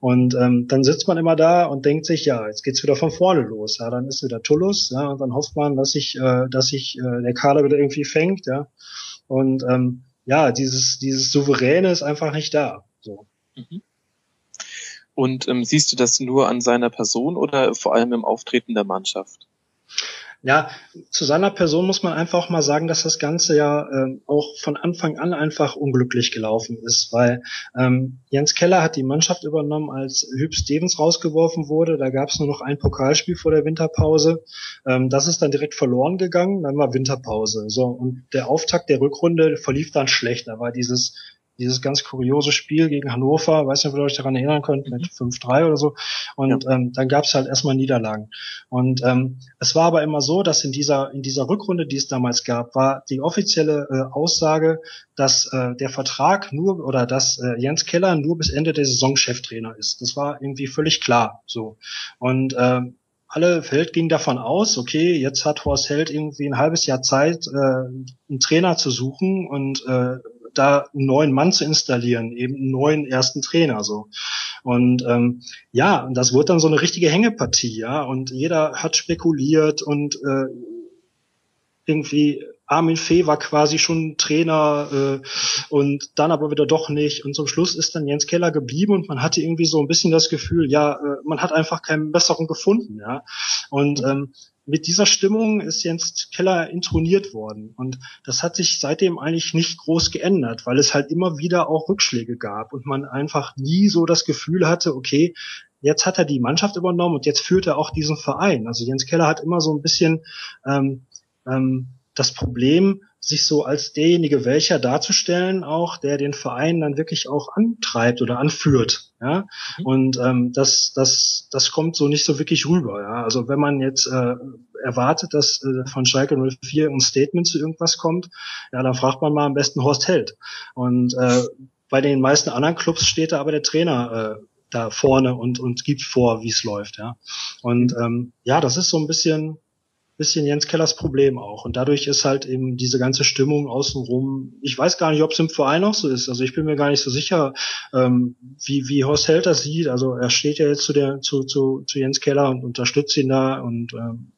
Und ähm, dann sitzt man immer da und denkt sich, ja, jetzt geht's wieder von vorne los. Ja, dann ist wieder Tullus, ja, und dann hofft man, dass sich, äh, dass sich äh, der Kader wieder irgendwie fängt, ja. Und ähm, ja, dieses, dieses Souveräne ist einfach nicht da. So. Mhm. Und ähm, siehst du das nur an seiner Person oder vor allem im Auftreten der Mannschaft? Ja, zu seiner Person muss man einfach mal sagen, dass das Ganze ja ähm, auch von Anfang an einfach unglücklich gelaufen ist, weil ähm, Jens Keller hat die Mannschaft übernommen, als Hüb Stevens rausgeworfen wurde. Da gab es nur noch ein Pokalspiel vor der Winterpause. Ähm, das ist dann direkt verloren gegangen, dann war Winterpause. So und der Auftakt der Rückrunde verlief dann schlecht. Da war dieses dieses ganz kuriose Spiel gegen Hannover, weiß nicht, ob ihr euch daran erinnern könnt, mit 5-3 mhm. oder so. Und ja. ähm, dann gab es halt erstmal Niederlagen. Und ähm, es war aber immer so, dass in dieser, in dieser Rückrunde, die es damals gab, war die offizielle äh, Aussage, dass äh, der Vertrag nur oder dass äh, Jens Keller nur bis Ende der Saison Cheftrainer ist. Das war irgendwie völlig klar so. Und ähm, alle Feld ging davon aus, okay, jetzt hat Horst Held irgendwie ein halbes Jahr Zeit, äh, einen Trainer zu suchen und äh, da einen neuen Mann zu installieren, eben einen neuen ersten Trainer so. Und ähm, ja, das wird dann so eine richtige Hängepartie, ja. Und jeder hat spekuliert und äh, irgendwie Armin Fee war quasi schon Trainer äh, und dann aber wieder doch nicht. Und zum Schluss ist dann Jens Keller geblieben und man hatte irgendwie so ein bisschen das Gefühl, ja, äh, man hat einfach keinen besseren gefunden, ja. Und ähm, mit dieser Stimmung ist Jens Keller introniert worden. Und das hat sich seitdem eigentlich nicht groß geändert, weil es halt immer wieder auch Rückschläge gab und man einfach nie so das Gefühl hatte, okay, jetzt hat er die Mannschaft übernommen und jetzt führt er auch diesen Verein. Also Jens Keller hat immer so ein bisschen ähm, ähm, das Problem, sich so als derjenige welcher darzustellen, auch der den Verein dann wirklich auch antreibt oder anführt. Ja, mhm. und ähm, das, das, das kommt so nicht so wirklich rüber. Ja, also wenn man jetzt äh, erwartet, dass äh, von Schalke 04 ein Statement zu irgendwas kommt, ja, dann fragt man mal am besten Horst Held. Und äh, bei den meisten anderen Clubs steht da aber der Trainer äh, da vorne und und gibt vor, wie es läuft. Ja, und ähm, ja, das ist so ein bisschen bisschen Jens Kellers Problem auch. Und dadurch ist halt eben diese ganze Stimmung außenrum, ich weiß gar nicht, ob es im Verein auch so ist. Also ich bin mir gar nicht so sicher, ähm, wie, wie Horst Held das sieht. Also er steht ja jetzt zu der, zu, zu, zu Jens Keller und unterstützt ihn da und ähm,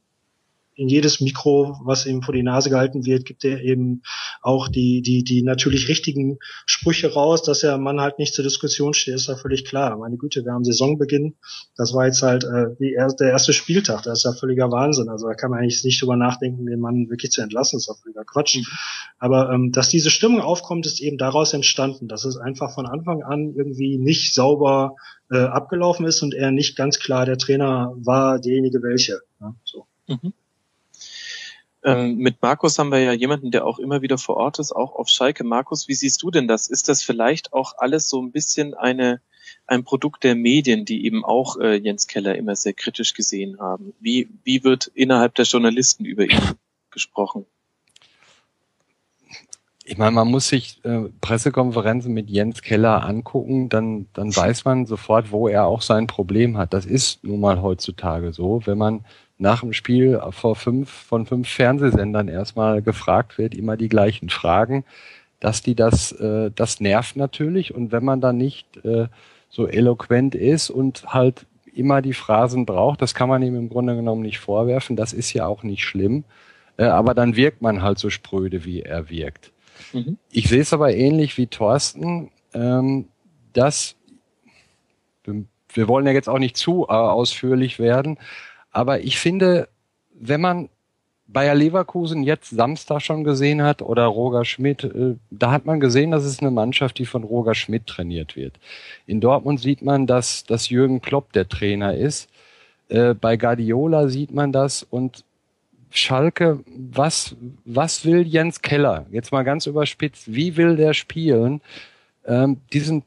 in jedes Mikro, was ihm vor die Nase gehalten wird, gibt er eben auch die, die, die natürlich richtigen Sprüche raus, dass der Mann halt nicht zur Diskussion steht, ist ja völlig klar. Meine Güte, wir haben Saisonbeginn. Das war jetzt halt äh, die, der erste Spieltag. Das ist ja völliger Wahnsinn. Also da kann man eigentlich nicht drüber nachdenken, den Mann wirklich zu entlassen. Das ist ja völliger Quatsch. Mhm. Aber ähm, dass diese Stimmung aufkommt, ist eben daraus entstanden, dass es einfach von Anfang an irgendwie nicht sauber äh, abgelaufen ist und er nicht ganz klar der Trainer war, derjenige welche. Ja, so. Mhm. Ähm, mit Markus haben wir ja jemanden, der auch immer wieder vor Ort ist, auch auf Schalke. Markus, wie siehst du denn das? Ist das vielleicht auch alles so ein bisschen eine, ein Produkt der Medien, die eben auch äh, Jens Keller immer sehr kritisch gesehen haben? Wie, wie wird innerhalb der Journalisten über ihn gesprochen? Ich meine, man muss sich äh, Pressekonferenzen mit Jens Keller angucken, dann, dann weiß man sofort, wo er auch sein Problem hat. Das ist nun mal heutzutage so. Wenn man nach dem Spiel vor fünf, von fünf Fernsehsendern erstmal gefragt wird, immer die gleichen Fragen, dass die das, äh, das nervt natürlich. Und wenn man dann nicht äh, so eloquent ist und halt immer die Phrasen braucht, das kann man ihm im Grunde genommen nicht vorwerfen, das ist ja auch nicht schlimm. Äh, aber dann wirkt man halt so spröde, wie er wirkt. Mhm. Ich sehe es aber ähnlich wie Thorsten, ähm, dass wir wollen ja jetzt auch nicht zu äh, ausführlich werden, aber ich finde, wenn man Bayer Leverkusen jetzt Samstag schon gesehen hat oder Roger Schmidt, äh, da hat man gesehen, dass es eine Mannschaft, die von Roger Schmidt trainiert wird. In Dortmund sieht man, dass, dass Jürgen Klopp der Trainer ist. Äh, bei Guardiola sieht man das und Schalke, was, was will Jens Keller? Jetzt mal ganz überspitzt, wie will der spielen? Ähm, diesen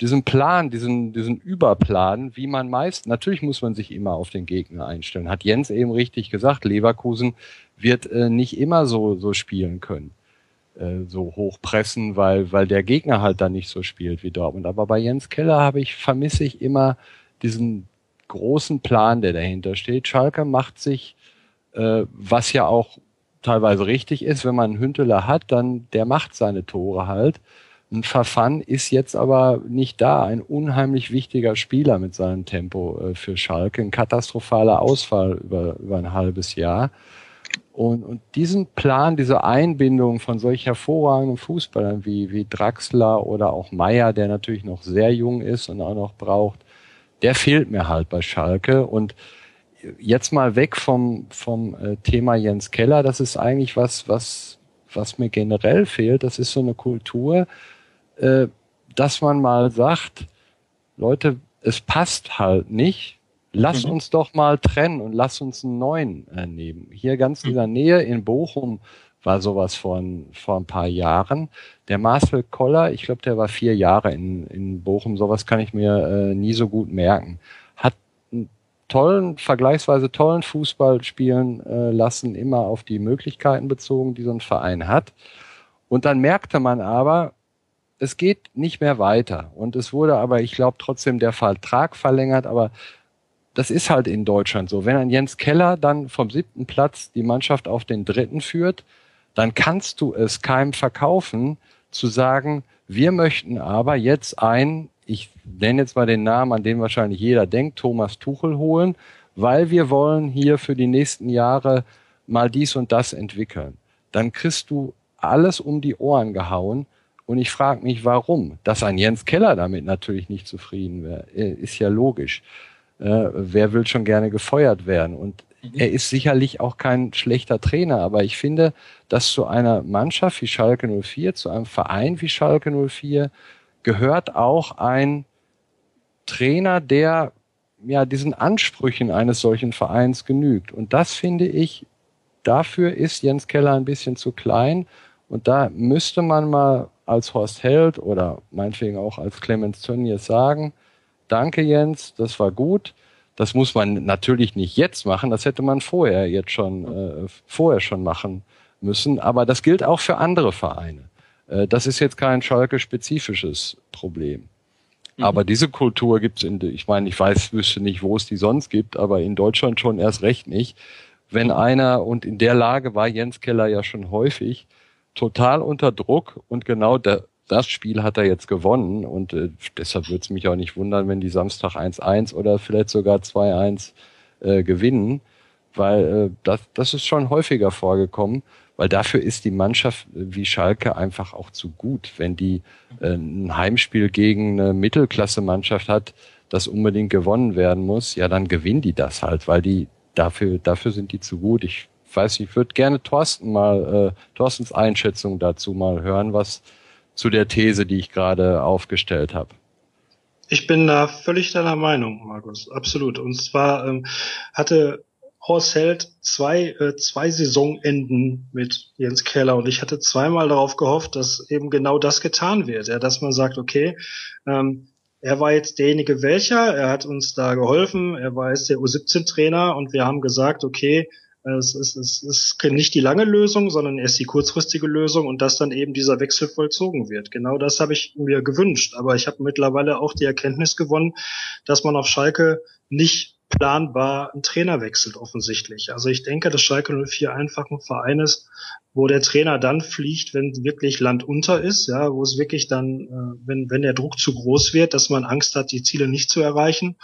diesen Plan, diesen, diesen Überplan, wie man meist, natürlich muss man sich immer auf den Gegner einstellen. Hat Jens eben richtig gesagt, Leverkusen wird äh, nicht immer so, so spielen können, äh, so hochpressen, weil, weil der Gegner halt da nicht so spielt wie Dortmund. Aber bei Jens Keller habe ich, vermisse ich immer diesen großen Plan, der dahinter steht. Schalke macht sich, äh, was ja auch teilweise richtig ist, wenn man einen Hünteler hat, dann der macht seine Tore halt. Ein Verfan ist jetzt aber nicht da. Ein unheimlich wichtiger Spieler mit seinem Tempo äh, für Schalke. Ein katastrophaler Ausfall über, über ein halbes Jahr. Und, und diesen Plan, diese Einbindung von solch hervorragenden Fußballern wie, wie Draxler oder auch Meier, der natürlich noch sehr jung ist und auch noch braucht, der fehlt mir halt bei Schalke. Und jetzt mal weg vom, vom äh, Thema Jens Keller, das ist eigentlich was, was, was mir generell fehlt. Das ist so eine Kultur, äh, dass man mal sagt, Leute, es passt halt nicht. Lass mhm. uns doch mal trennen und lass uns einen neuen äh, nehmen. Hier ganz in der Nähe in Bochum war sowas vor ein, vor ein paar Jahren. Der Marcel Koller, ich glaube, der war vier Jahre in, in Bochum, sowas kann ich mir äh, nie so gut merken. Hat einen tollen, vergleichsweise tollen Fußball spielen äh, lassen, immer auf die Möglichkeiten bezogen, die so ein Verein hat. Und dann merkte man aber, es geht nicht mehr weiter. Und es wurde aber, ich glaube, trotzdem der Vertrag verlängert, aber das ist halt in Deutschland so. Wenn ein Jens Keller dann vom siebten Platz die Mannschaft auf den dritten führt, dann kannst du es keinem verkaufen, zu sagen, wir möchten aber jetzt ein, ich nenne jetzt mal den Namen, an den wahrscheinlich jeder denkt, Thomas Tuchel holen, weil wir wollen hier für die nächsten Jahre mal dies und das entwickeln dann kriegst du alles um die Ohren gehauen. Und ich frage mich, warum. Dass ein Jens Keller damit natürlich nicht zufrieden wäre, äh, ist ja logisch. Äh, wer will schon gerne gefeuert werden? Und mhm. er ist sicherlich auch kein schlechter Trainer, aber ich finde, dass zu einer Mannschaft wie Schalke 04, zu einem Verein wie Schalke 04, gehört auch ein Trainer, der ja diesen Ansprüchen eines solchen Vereins genügt. Und das finde ich, dafür ist Jens Keller ein bisschen zu klein. Und da müsste man mal als Horst Held oder meinetwegen auch als Clemens Tönnies sagen, danke Jens, das war gut. Das muss man natürlich nicht jetzt machen, das hätte man vorher jetzt schon, äh, vorher schon machen müssen. Aber das gilt auch für andere Vereine. Äh, das ist jetzt kein Schalke-spezifisches Problem. Mhm. Aber diese Kultur gibt's in, ich meine, ich weiß, wüsste nicht, wo es die sonst gibt, aber in Deutschland schon erst recht nicht. Wenn einer, und in der Lage war Jens Keller ja schon häufig, total unter Druck und genau da, das Spiel hat er jetzt gewonnen und äh, deshalb würde es mich auch nicht wundern, wenn die Samstag 1-1 oder vielleicht sogar 2-1 äh, gewinnen, weil äh, das, das ist schon häufiger vorgekommen weil dafür ist die Mannschaft wie Schalke einfach auch zu gut. Wenn die äh, ein Heimspiel gegen eine Mittelklasse-Mannschaft hat, das unbedingt gewonnen werden muss, ja, dann gewinnen die das halt, weil die dafür, dafür sind die zu gut. Ich weiß nicht, ich würde gerne Thorsten mal, äh, Thorstens Einschätzung dazu mal hören, was zu der These, die ich gerade aufgestellt habe. Ich bin da völlig deiner Meinung, Markus, absolut. Und zwar ähm, hatte Horst Held zwei, äh, zwei Saisonenden mit Jens Keller und ich hatte zweimal darauf gehofft, dass eben genau das getan wird, ja, dass man sagt, okay, ähm, er war jetzt derjenige welcher, er hat uns da geholfen, er war jetzt der U17-Trainer und wir haben gesagt, okay, es ist, es ist nicht die lange Lösung, sondern erst die kurzfristige Lösung und dass dann eben dieser Wechsel vollzogen wird. Genau das habe ich mir gewünscht. Aber ich habe mittlerweile auch die Erkenntnis gewonnen, dass man auf Schalke nicht planbar ein Trainer wechselt offensichtlich. Also ich denke, dass Schalke 04 einfach ein Verein ist, wo der Trainer dann fliegt, wenn wirklich Land unter ist, ja, wo es wirklich dann, äh, wenn, wenn der Druck zu groß wird, dass man Angst hat, die Ziele nicht zu erreichen.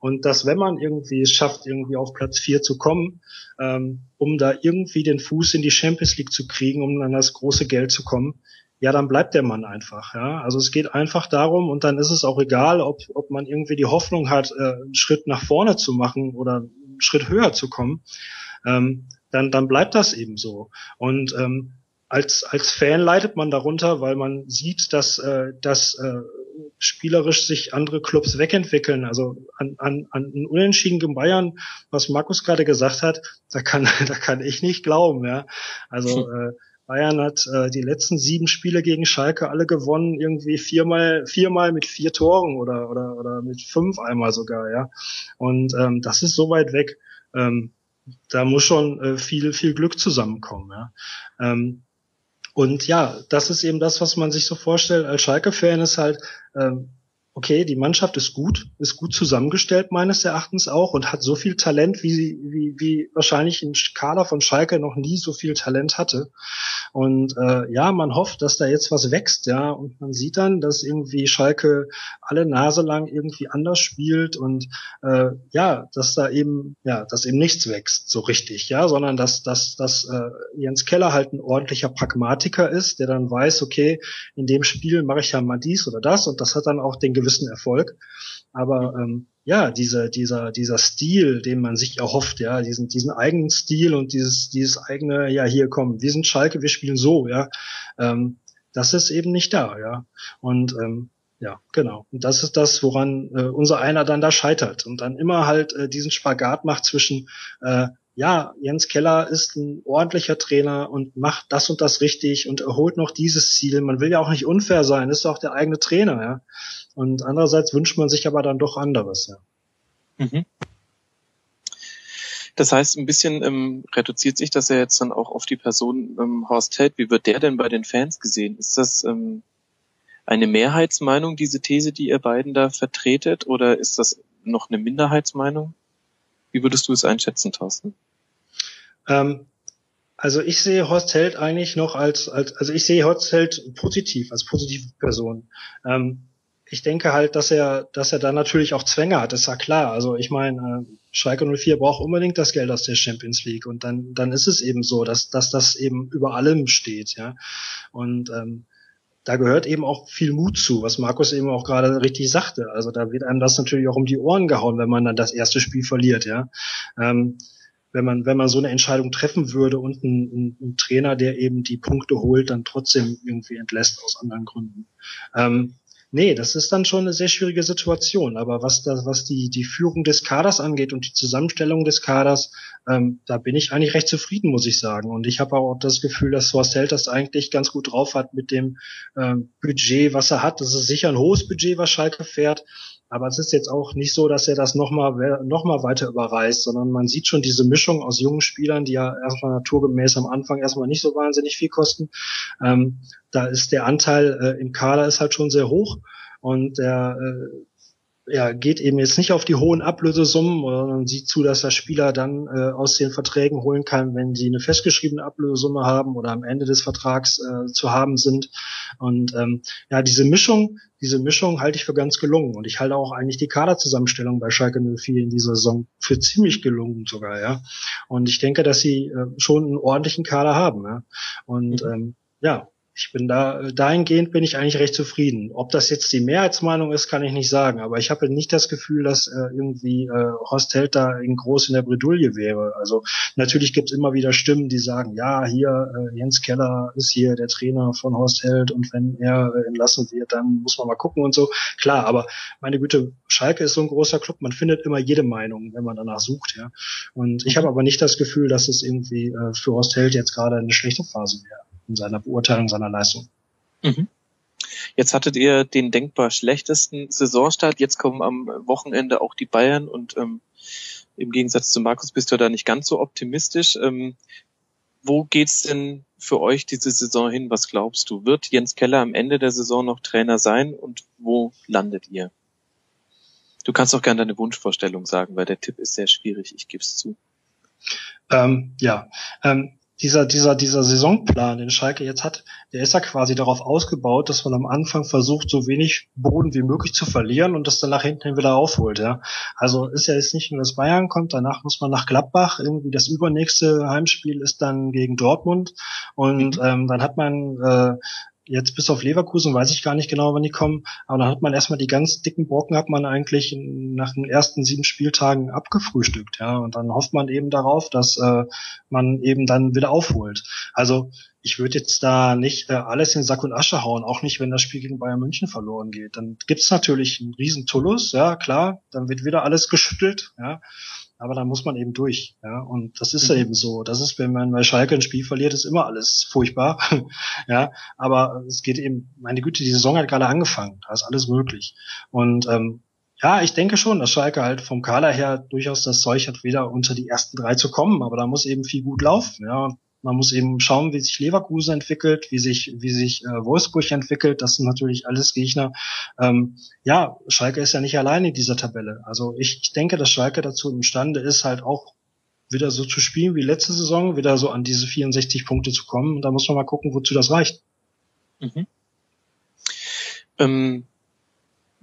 Und dass wenn man irgendwie es schafft, irgendwie auf Platz vier zu kommen, ähm, um da irgendwie den Fuß in die Champions League zu kriegen, um an das große Geld zu kommen, ja, dann bleibt der Mann einfach. Ja, also es geht einfach darum und dann ist es auch egal, ob ob man irgendwie die Hoffnung hat, äh, einen Schritt nach vorne zu machen oder einen Schritt höher zu kommen. Ähm, dann dann bleibt das eben so. Und ähm, als als Fan leidet man darunter, weil man sieht, dass äh, dass äh, spielerisch sich andere Clubs wegentwickeln. Also an, an, an einen Unentschieden gegen Bayern, was Markus gerade gesagt hat, da kann da kann ich nicht glauben. Ja, also äh, Bayern hat äh, die letzten sieben Spiele gegen Schalke alle gewonnen, irgendwie viermal, viermal mit vier Toren oder, oder, oder mit fünf einmal sogar, ja. Und ähm, das ist so weit weg. Ähm, da muss schon äh, viel, viel Glück zusammenkommen, ja. Ähm, und ja, das ist eben das, was man sich so vorstellt. Als Schalke-Fan ist halt, ähm, okay, die Mannschaft ist gut, ist gut zusammengestellt meines Erachtens auch und hat so viel Talent, wie, wie, wie wahrscheinlich ein Kader von Schalke noch nie so viel Talent hatte. Und äh, ja, man hofft, dass da jetzt was wächst, ja, und man sieht dann, dass irgendwie Schalke alle Nase lang irgendwie anders spielt und äh, ja, dass da eben, ja, dass eben nichts wächst, so richtig, ja, sondern dass, dass, dass äh, Jens Keller halt ein ordentlicher Pragmatiker ist, der dann weiß, okay, in dem Spiel mache ich ja mal dies oder das und das hat dann auch den gewissen Erfolg. Aber ähm, ja, dieser, dieser, dieser Stil, den man sich erhofft, ja, diesen, diesen eigenen Stil und dieses, dieses eigene, ja, hier kommen, wir sind Schalke, wir spielen so, ja, ähm, das ist eben nicht da, ja. Und ähm, ja, genau. Und das ist das, woran äh, unser einer dann da scheitert und dann immer halt äh, diesen Spagat macht zwischen äh, ja, Jens Keller ist ein ordentlicher Trainer und macht das und das richtig und erholt noch dieses Ziel. Man will ja auch nicht unfair sein, ist auch der eigene Trainer, ja. Und andererseits wünscht man sich aber dann doch anderes, ja. Mhm. Das heißt, ein bisschen ähm, reduziert sich das ja jetzt dann auch auf die Person ähm, Horst Held. Wie wird der denn bei den Fans gesehen? Ist das ähm, eine Mehrheitsmeinung, diese These, die ihr beiden da vertretet, oder ist das noch eine Minderheitsmeinung? Wie würdest du es einschätzen, Thorsten? Ähm, also ich sehe Horst Held eigentlich noch als, als also ich sehe Horst Held positiv, als positive Person. Ähm, ich denke halt, dass er, dass er da natürlich auch Zwänge hat, ist ja klar. Also ich meine, äh, Schalke 04 braucht unbedingt das Geld aus der Champions League und dann, dann ist es eben so, dass, dass das eben über allem steht, ja. Und ähm, da gehört eben auch viel Mut zu, was Markus eben auch gerade richtig sagte. Also da wird einem das natürlich auch um die Ohren gehauen, wenn man dann das erste Spiel verliert, ja. Ähm, wenn man, wenn man so eine Entscheidung treffen würde und ein, ein, Trainer, der eben die Punkte holt, dann trotzdem irgendwie entlässt aus anderen Gründen. Ähm, Nee, das ist dann schon eine sehr schwierige Situation. Aber was das, was die, die Führung des Kaders angeht und die Zusammenstellung des Kaders, ähm, da bin ich eigentlich recht zufrieden, muss ich sagen. Und ich habe auch das Gefühl, dass Horst das eigentlich ganz gut drauf hat mit dem ähm, Budget, was er hat. Das ist sicher ein hohes Budget, was Schalke fährt. Aber es ist jetzt auch nicht so, dass er das nochmal noch mal weiter überreißt, sondern man sieht schon diese Mischung aus jungen Spielern, die ja erstmal naturgemäß am Anfang erstmal nicht so wahnsinnig viel kosten. Ähm, da ist der Anteil äh, im Kader ist halt schon sehr hoch und der äh, ja, geht eben jetzt nicht auf die hohen Ablösesummen, sondern sieht zu, dass der Spieler dann äh, aus den Verträgen holen kann, wenn sie eine festgeschriebene Ablösesumme haben oder am Ende des Vertrags äh, zu haben sind. Und ähm, ja, diese Mischung, diese Mischung halte ich für ganz gelungen. Und ich halte auch eigentlich die Kaderzusammenstellung bei Schalke 04 in dieser Saison für ziemlich gelungen sogar, ja. Und ich denke, dass sie äh, schon einen ordentlichen Kader haben, ja. Und ähm, ja, ich bin da, dahingehend bin ich eigentlich recht zufrieden. Ob das jetzt die Mehrheitsmeinung ist, kann ich nicht sagen. Aber ich habe nicht das Gefühl, dass äh, irgendwie äh, Horst Held da in groß in der Bredouille wäre. Also natürlich gibt es immer wieder Stimmen, die sagen, ja, hier, äh, Jens Keller ist hier der Trainer von Horst Held und wenn er äh, entlassen wird, dann muss man mal gucken und so. Klar, aber meine Güte, Schalke ist so ein großer Club, man findet immer jede Meinung, wenn man danach sucht, ja. Und ich habe aber nicht das Gefühl, dass es irgendwie äh, für Horst Held jetzt gerade eine schlechte Phase wäre in seiner Beurteilung seiner Leistung. Mhm. Jetzt hattet ihr den denkbar schlechtesten Saisonstart. Jetzt kommen am Wochenende auch die Bayern und ähm, im Gegensatz zu Markus bist du da nicht ganz so optimistisch. Ähm, wo geht's denn für euch diese Saison hin? Was glaubst du? Wird Jens Keller am Ende der Saison noch Trainer sein und wo landet ihr? Du kannst auch gerne deine Wunschvorstellung sagen, weil der Tipp ist sehr schwierig, ich gebe es zu. Ähm, ja, ähm, dieser, dieser, dieser Saisonplan, den Schalke jetzt hat, der ist ja quasi darauf ausgebaut, dass man am Anfang versucht, so wenig Boden wie möglich zu verlieren und das dann nach hinten wieder aufholt, ja. Also ist ja jetzt nicht nur, dass Bayern kommt, danach muss man nach Gladbach, irgendwie das übernächste Heimspiel ist dann gegen Dortmund und mhm. ähm, dann hat man äh, jetzt bis auf Leverkusen weiß ich gar nicht genau, wann die kommen, aber dann hat man erstmal die ganz dicken Brocken hat man eigentlich nach den ersten sieben Spieltagen abgefrühstückt, ja, und dann hofft man eben darauf, dass äh, man eben dann wieder aufholt. Also ich würde jetzt da nicht äh, alles in Sack und Asche hauen, auch nicht, wenn das Spiel gegen Bayern München verloren geht. Dann gibt's natürlich einen riesen Tullus, ja klar, dann wird wieder alles geschüttelt, ja aber da muss man eben durch. Ja, und das ist mhm. ja eben so. Das ist, wenn man bei Schalke ein Spiel verliert, ist immer alles furchtbar. ja, aber es geht eben, meine Güte, die Saison hat gerade angefangen. Da ist alles möglich. Und ähm, ja, ich denke schon, dass Schalke halt vom Kader her durchaus das Zeug hat, wieder unter die ersten drei zu kommen, aber da muss eben viel gut laufen. Ja, man muss eben schauen, wie sich Leverkusen entwickelt, wie sich, wie sich äh, Wolfsburg entwickelt. Das sind natürlich alles Gegner. Ähm, ja, Schalke ist ja nicht alleine in dieser Tabelle. Also ich, ich denke, dass Schalke dazu imstande ist, halt auch wieder so zu spielen wie letzte Saison, wieder so an diese 64 Punkte zu kommen. Und da muss man mal gucken, wozu das reicht. Mhm. Ähm,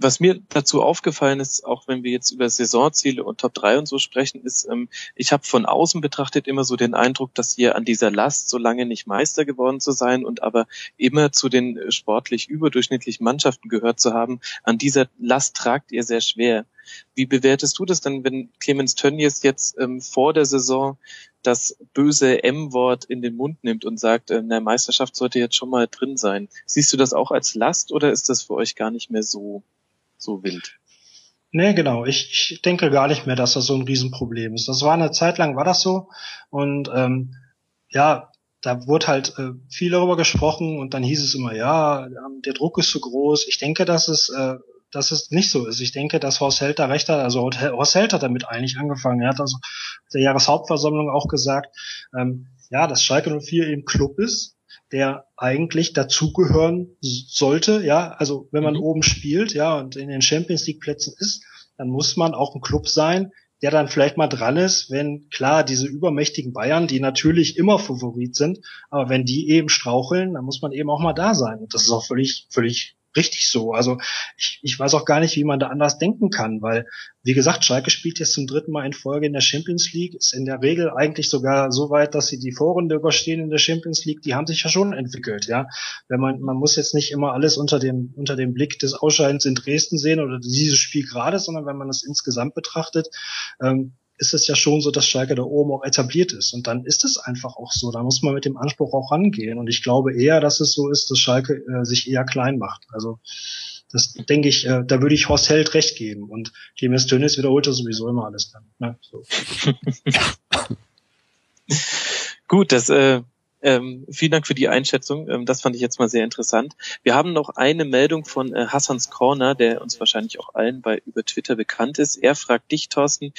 was mir dazu aufgefallen ist, auch wenn wir jetzt über Saisonziele und Top 3 und so sprechen, ist, ähm, ich habe von außen betrachtet immer so den Eindruck, dass ihr an dieser Last, so lange nicht Meister geworden zu sein und aber immer zu den äh, sportlich überdurchschnittlichen Mannschaften gehört zu haben, an dieser Last tragt ihr sehr schwer. Wie bewertest du das denn, wenn Clemens Tönnies jetzt ähm, vor der Saison das böse M-Wort in den Mund nimmt und sagt, äh, der Meisterschaft sollte jetzt schon mal drin sein? Siehst du das auch als Last oder ist das für euch gar nicht mehr so so wild. Nee, genau. Ich, ich denke gar nicht mehr, dass das so ein Riesenproblem ist. Das war eine Zeit lang, war das so. Und ähm, ja, da wurde halt äh, viel darüber gesprochen und dann hieß es immer, ja, der Druck ist zu groß. Ich denke, dass es, äh, dass es nicht so ist. Ich denke, dass Horst Held da recht hat. Also Horst Held hat damit eigentlich angefangen. Er hat also der Jahreshauptversammlung auch gesagt, ähm, ja, dass Schalke 04 eben Club ist der eigentlich dazugehören sollte, ja, also wenn man mhm. oben spielt, ja, und in den Champions League Plätzen ist, dann muss man auch ein Club sein, der dann vielleicht mal dran ist, wenn klar diese übermächtigen Bayern, die natürlich immer Favorit sind, aber wenn die eben straucheln, dann muss man eben auch mal da sein. Und das ist auch völlig, völlig richtig so. Also ich, ich weiß auch gar nicht, wie man da anders denken kann, weil, wie gesagt, Schalke spielt jetzt zum dritten Mal in Folge in der Champions League, ist in der Regel eigentlich sogar so weit, dass sie die Vorrunde überstehen in der Champions League, die haben sich ja schon entwickelt, ja. Wenn man, man muss jetzt nicht immer alles unter dem, unter dem Blick des Ausscheidens in Dresden sehen oder dieses Spiel gerade, sondern wenn man das insgesamt betrachtet, ähm, ist es ja schon so, dass Schalke da oben auch etabliert ist. Und dann ist es einfach auch so. Da muss man mit dem Anspruch auch rangehen. Und ich glaube eher, dass es so ist, dass Schalke äh, sich eher klein macht. Also das denke ich, äh, da würde ich Horst Held recht geben. Und Clemens Tönnies wiederholt er sowieso immer alles dann. Ne? So. Gut, das äh, ähm, vielen Dank für die Einschätzung. Ähm, das fand ich jetzt mal sehr interessant. Wir haben noch eine Meldung von äh, Hassans Corner, der uns wahrscheinlich auch allen bei über Twitter bekannt ist. Er fragt dich, Thorsten,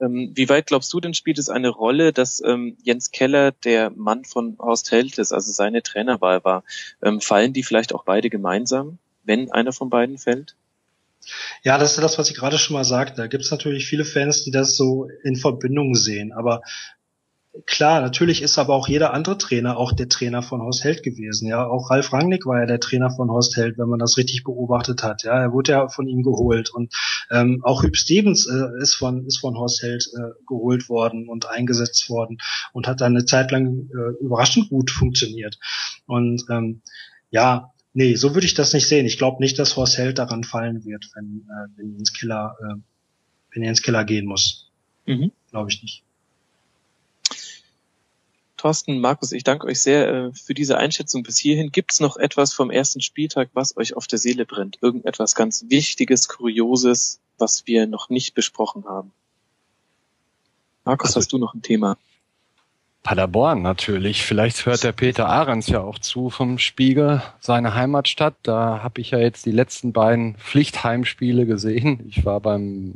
ähm, wie weit glaubst du denn spielt es eine Rolle, dass ähm, Jens Keller der Mann von Horst Held ist, also seine Trainerwahl war? Ähm, fallen die vielleicht auch beide gemeinsam, wenn einer von beiden fällt? Ja, das ist das, was ich gerade schon mal sagte. Da gibt es natürlich viele Fans, die das so in Verbindung sehen. Aber Klar, natürlich ist aber auch jeder andere Trainer auch der Trainer von Horst Held gewesen. Ja, auch Ralf Rangnick war ja der Trainer von Horst Held, wenn man das richtig beobachtet hat. Ja, er wurde ja von ihm geholt und ähm, auch Hüb Stevens äh, ist von ist von Horst Held äh, geholt worden und eingesetzt worden und hat dann eine Zeit lang äh, überraschend gut funktioniert. Und ähm, ja, nee, so würde ich das nicht sehen. Ich glaube nicht, dass Horst Held daran fallen wird, wenn äh, wenn Jens Killer äh, wenn Jens Killer gehen muss. Mhm. Glaube ich nicht. Thorsten, Markus, ich danke euch sehr äh, für diese Einschätzung bis hierhin. Gibt es noch etwas vom ersten Spieltag, was euch auf der Seele brennt? Irgendetwas ganz Wichtiges, Kurioses, was wir noch nicht besprochen haben? Markus, also, hast du noch ein Thema? Paderborn natürlich. Vielleicht hört der Peter Ahrens ja auch zu vom Spiegel, seine Heimatstadt. Da habe ich ja jetzt die letzten beiden Pflichtheimspiele gesehen. Ich war beim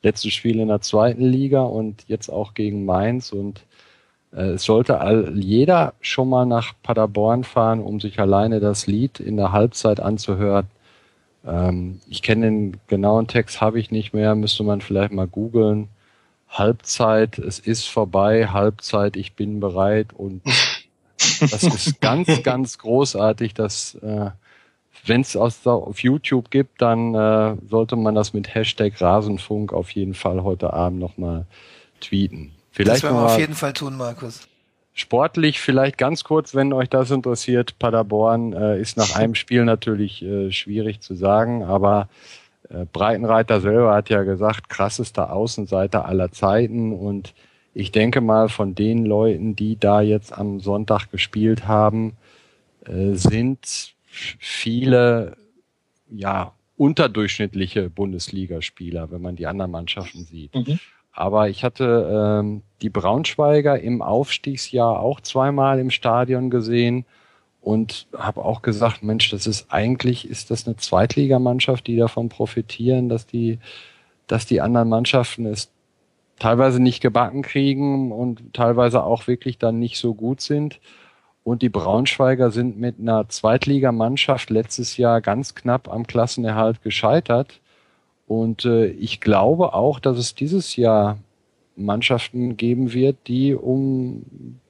letzten Spiel in der zweiten Liga und jetzt auch gegen Mainz und es sollte all, jeder schon mal nach Paderborn fahren, um sich alleine das Lied in der Halbzeit anzuhören. Ähm, ich kenne den genauen Text, habe ich nicht mehr, müsste man vielleicht mal googeln. Halbzeit, es ist vorbei, Halbzeit, ich bin bereit und das ist ganz, ganz großartig, dass äh, wenn es auf YouTube gibt, dann äh, sollte man das mit Hashtag Rasenfunk auf jeden Fall heute Abend nochmal tweeten. Vielleicht das werden wir auf jeden Fall tun, Markus. Sportlich vielleicht ganz kurz, wenn euch das interessiert. Paderborn äh, ist nach einem Spiel natürlich äh, schwierig zu sagen, aber äh, Breitenreiter selber hat ja gesagt, krassester Außenseiter aller Zeiten und ich denke mal von den Leuten, die da jetzt am Sonntag gespielt haben, äh, sind viele ja unterdurchschnittliche Bundesligaspieler, wenn man die anderen Mannschaften sieht. Mhm. Aber ich hatte ähm, die Braunschweiger im Aufstiegsjahr auch zweimal im Stadion gesehen und habe auch gesagt, Mensch, das ist eigentlich ist das eine Zweitligamannschaft, die davon profitieren, dass die dass die anderen Mannschaften es teilweise nicht gebacken kriegen und teilweise auch wirklich dann nicht so gut sind. Und die Braunschweiger sind mit einer Zweitligamannschaft letztes Jahr ganz knapp am Klassenerhalt gescheitert. Und äh, ich glaube auch, dass es dieses Jahr Mannschaften geben wird, die um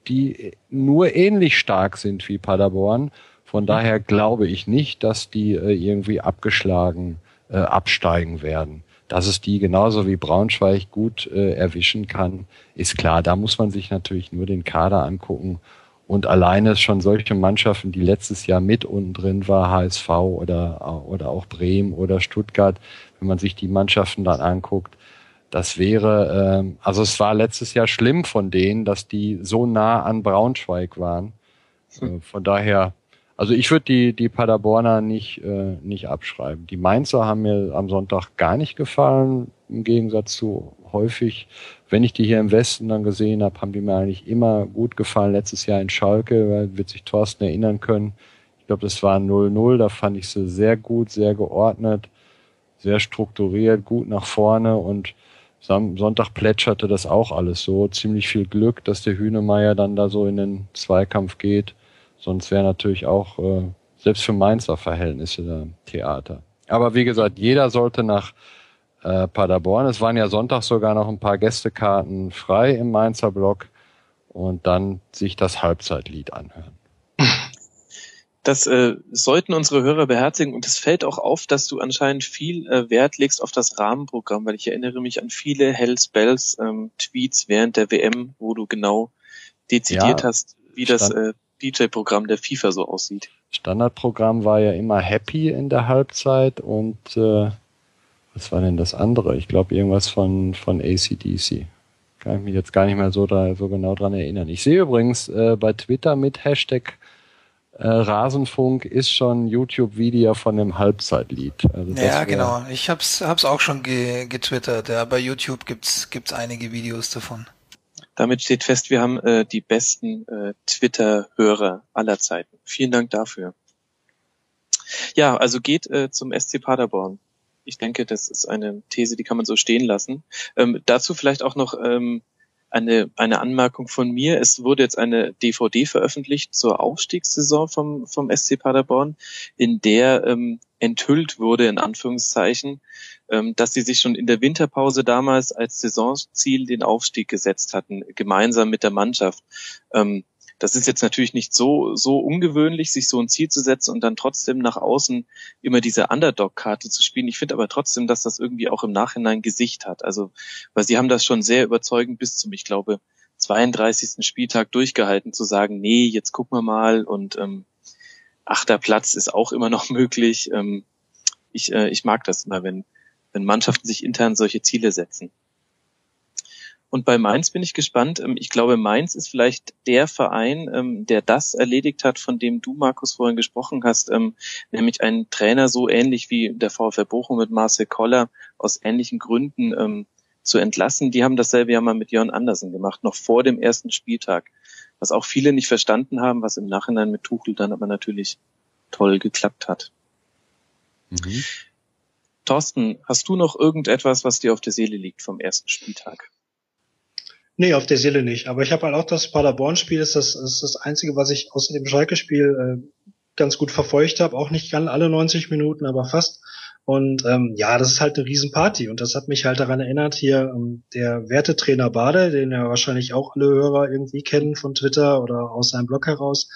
die nur ähnlich stark sind wie Paderborn. Von daher glaube ich nicht, dass die äh, irgendwie abgeschlagen äh, absteigen werden. Dass es die genauso wie Braunschweig gut äh, erwischen kann, ist klar. Da muss man sich natürlich nur den Kader angucken. Und alleine schon solche Mannschaften, die letztes Jahr mit unten drin war, HSV oder, oder auch Bremen oder Stuttgart, wenn man sich die Mannschaften dann anguckt, das wäre, äh, also es war letztes Jahr schlimm von denen, dass die so nah an Braunschweig waren. Hm. Äh, von daher, also ich würde die, die Paderborner nicht, äh, nicht abschreiben. Die Mainzer haben mir am Sonntag gar nicht gefallen, im Gegensatz zu häufig, wenn ich die hier im Westen dann gesehen habe, haben die mir eigentlich immer gut gefallen. Letztes Jahr in Schalke, wird sich Thorsten erinnern können. Ich glaube, das war 0-0, da fand ich sie sehr gut, sehr geordnet, sehr strukturiert, gut nach vorne und Sonntag plätscherte das auch alles so. Ziemlich viel Glück, dass der Hühnemeier dann da so in den Zweikampf geht. Sonst wäre natürlich auch, äh, selbst für Mainzer Verhältnisse da Theater. Aber wie gesagt, jeder sollte nach äh, Paderborn. Es waren ja Sonntag sogar noch ein paar Gästekarten frei im Mainzer Block und dann sich das Halbzeitlied anhören. Das äh, sollten unsere Hörer beherzigen und es fällt auch auf, dass du anscheinend viel äh, Wert legst auf das Rahmenprogramm, weil ich erinnere mich an viele Hells Bells ähm, Tweets während der WM, wo du genau dezidiert ja, hast, wie das äh, DJ-Programm der FIFA so aussieht. Standardprogramm war ja immer Happy in der Halbzeit und äh, was war denn das andere? Ich glaube irgendwas von, von ACDC. Kann ich mich jetzt gar nicht mehr so, da, so genau dran erinnern. Ich sehe übrigens äh, bei Twitter mit Hashtag äh, Rasenfunk ist schon YouTube-Video von dem Halbzeitlied. Also ja, genau. Ich hab's, hab's auch schon ge getwittert. Ja, bei YouTube gibt's, gibt's einige Videos davon. Damit steht fest, wir haben äh, die besten äh, Twitter-Hörer aller Zeiten. Vielen Dank dafür. Ja, also geht äh, zum SC Paderborn. Ich denke, das ist eine These, die kann man so stehen lassen. Ähm, dazu vielleicht auch noch ähm, eine, eine Anmerkung von mir. Es wurde jetzt eine DVD veröffentlicht zur Aufstiegssaison vom, vom SC Paderborn, in der ähm, enthüllt wurde, in Anführungszeichen, ähm, dass sie sich schon in der Winterpause damals als Saisonziel den Aufstieg gesetzt hatten, gemeinsam mit der Mannschaft. Ähm, das ist jetzt natürlich nicht so, so ungewöhnlich, sich so ein Ziel zu setzen und dann trotzdem nach außen immer diese Underdog-Karte zu spielen. Ich finde aber trotzdem, dass das irgendwie auch im Nachhinein Gesicht hat. Also, weil sie haben das schon sehr überzeugend bis zum, ich glaube, 32. Spieltag durchgehalten, zu sagen, nee, jetzt gucken wir mal und ähm, achter Platz ist auch immer noch möglich. Ähm, ich, äh, ich mag das immer, wenn, wenn Mannschaften sich intern solche Ziele setzen. Und bei Mainz bin ich gespannt. Ähm, ich glaube, Mainz ist vielleicht der Verein, ähm, der das erledigt hat, von dem du, Markus, vorhin gesprochen hast, ähm, nämlich einen Trainer so ähnlich wie der VfL Bochum mit Marcel Koller aus ähnlichen Gründen zu entlassen. Die haben dasselbe ja mal mit Jörn Andersen gemacht, noch vor dem ersten Spieltag. Was auch viele nicht verstanden haben, was im Nachhinein mit Tuchel dann aber natürlich toll geklappt hat. Mhm. Thorsten, hast du noch irgendetwas, was dir auf der Seele liegt vom ersten Spieltag? Nee, auf der Seele nicht. Aber ich habe halt auch das Paderborn-Spiel, ist das, ist das einzige, was ich außer dem Schalke-Spiel äh, ganz gut verfolgt habe. Auch nicht ganz alle 90 Minuten, aber fast. Und ähm, ja, das ist halt eine Riesenparty. Und das hat mich halt daran erinnert, hier ähm, der Wertetrainer Bade, den ja wahrscheinlich auch alle Hörer irgendwie kennen von Twitter oder aus seinem Blog heraus,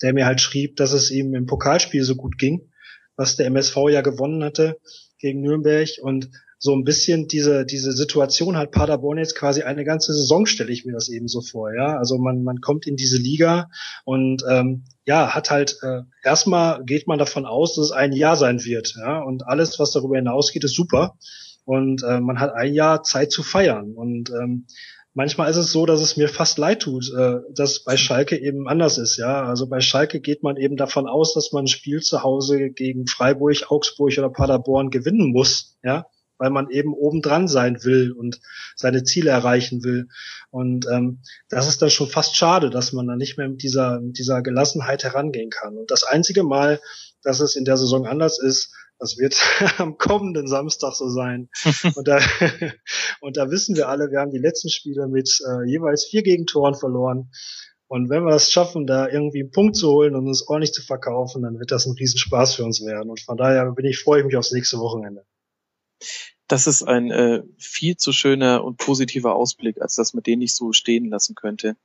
der mir halt schrieb, dass es ihm im Pokalspiel so gut ging, was der MSV ja gewonnen hatte gegen Nürnberg. Und so ein bisschen diese, diese Situation hat Paderborn jetzt quasi eine ganze Saison, stelle ich mir das eben so vor, ja. Also man, man kommt in diese Liga und ähm, ja, hat halt äh, erstmal geht man davon aus, dass es ein Jahr sein wird, ja. Und alles, was darüber hinausgeht, ist super. Und äh, man hat ein Jahr Zeit zu feiern. Und ähm, manchmal ist es so, dass es mir fast leid tut, äh, dass bei Schalke eben anders ist, ja. Also bei Schalke geht man eben davon aus, dass man ein Spiel zu Hause gegen Freiburg, Augsburg oder Paderborn gewinnen muss, ja weil man eben obendran sein will und seine Ziele erreichen will. Und ähm, das ist dann schon fast schade, dass man dann nicht mehr mit dieser, mit dieser Gelassenheit herangehen kann. Und das einzige Mal, dass es in der Saison anders ist, das wird am kommenden Samstag so sein. und, da, und da wissen wir alle, wir haben die letzten Spiele mit äh, jeweils vier Gegentoren verloren. Und wenn wir es schaffen, da irgendwie einen Punkt zu holen und uns ordentlich zu verkaufen, dann wird das ein Riesenspaß für uns werden. Und von daher bin ich, freue ich mich aufs nächste Wochenende. Das ist ein äh, viel zu schöner und positiver Ausblick, als dass man den nicht so stehen lassen könnte.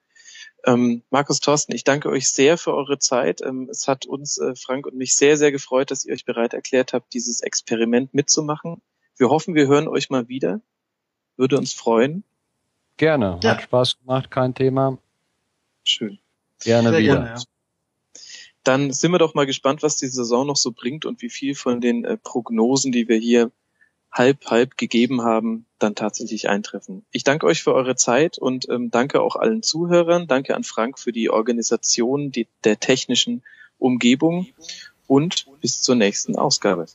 Ähm, Markus Thorsten, ich danke euch sehr für eure Zeit. Ähm, es hat uns, äh, Frank und mich, sehr, sehr gefreut, dass ihr euch bereit erklärt habt, dieses Experiment mitzumachen. Wir hoffen, wir hören euch mal wieder. Würde uns freuen. Gerne. Ja. Hat Spaß gemacht, kein Thema. Schön. Gerne sehr wieder. Gerne, ja. Dann sind wir doch mal gespannt, was die Saison noch so bringt und wie viel von den äh, Prognosen, die wir hier halb halb gegeben haben, dann tatsächlich eintreffen. Ich danke euch für eure Zeit und ähm, danke auch allen Zuhörern. Danke an Frank für die Organisation die, der technischen Umgebung und bis zur nächsten Ausgabe.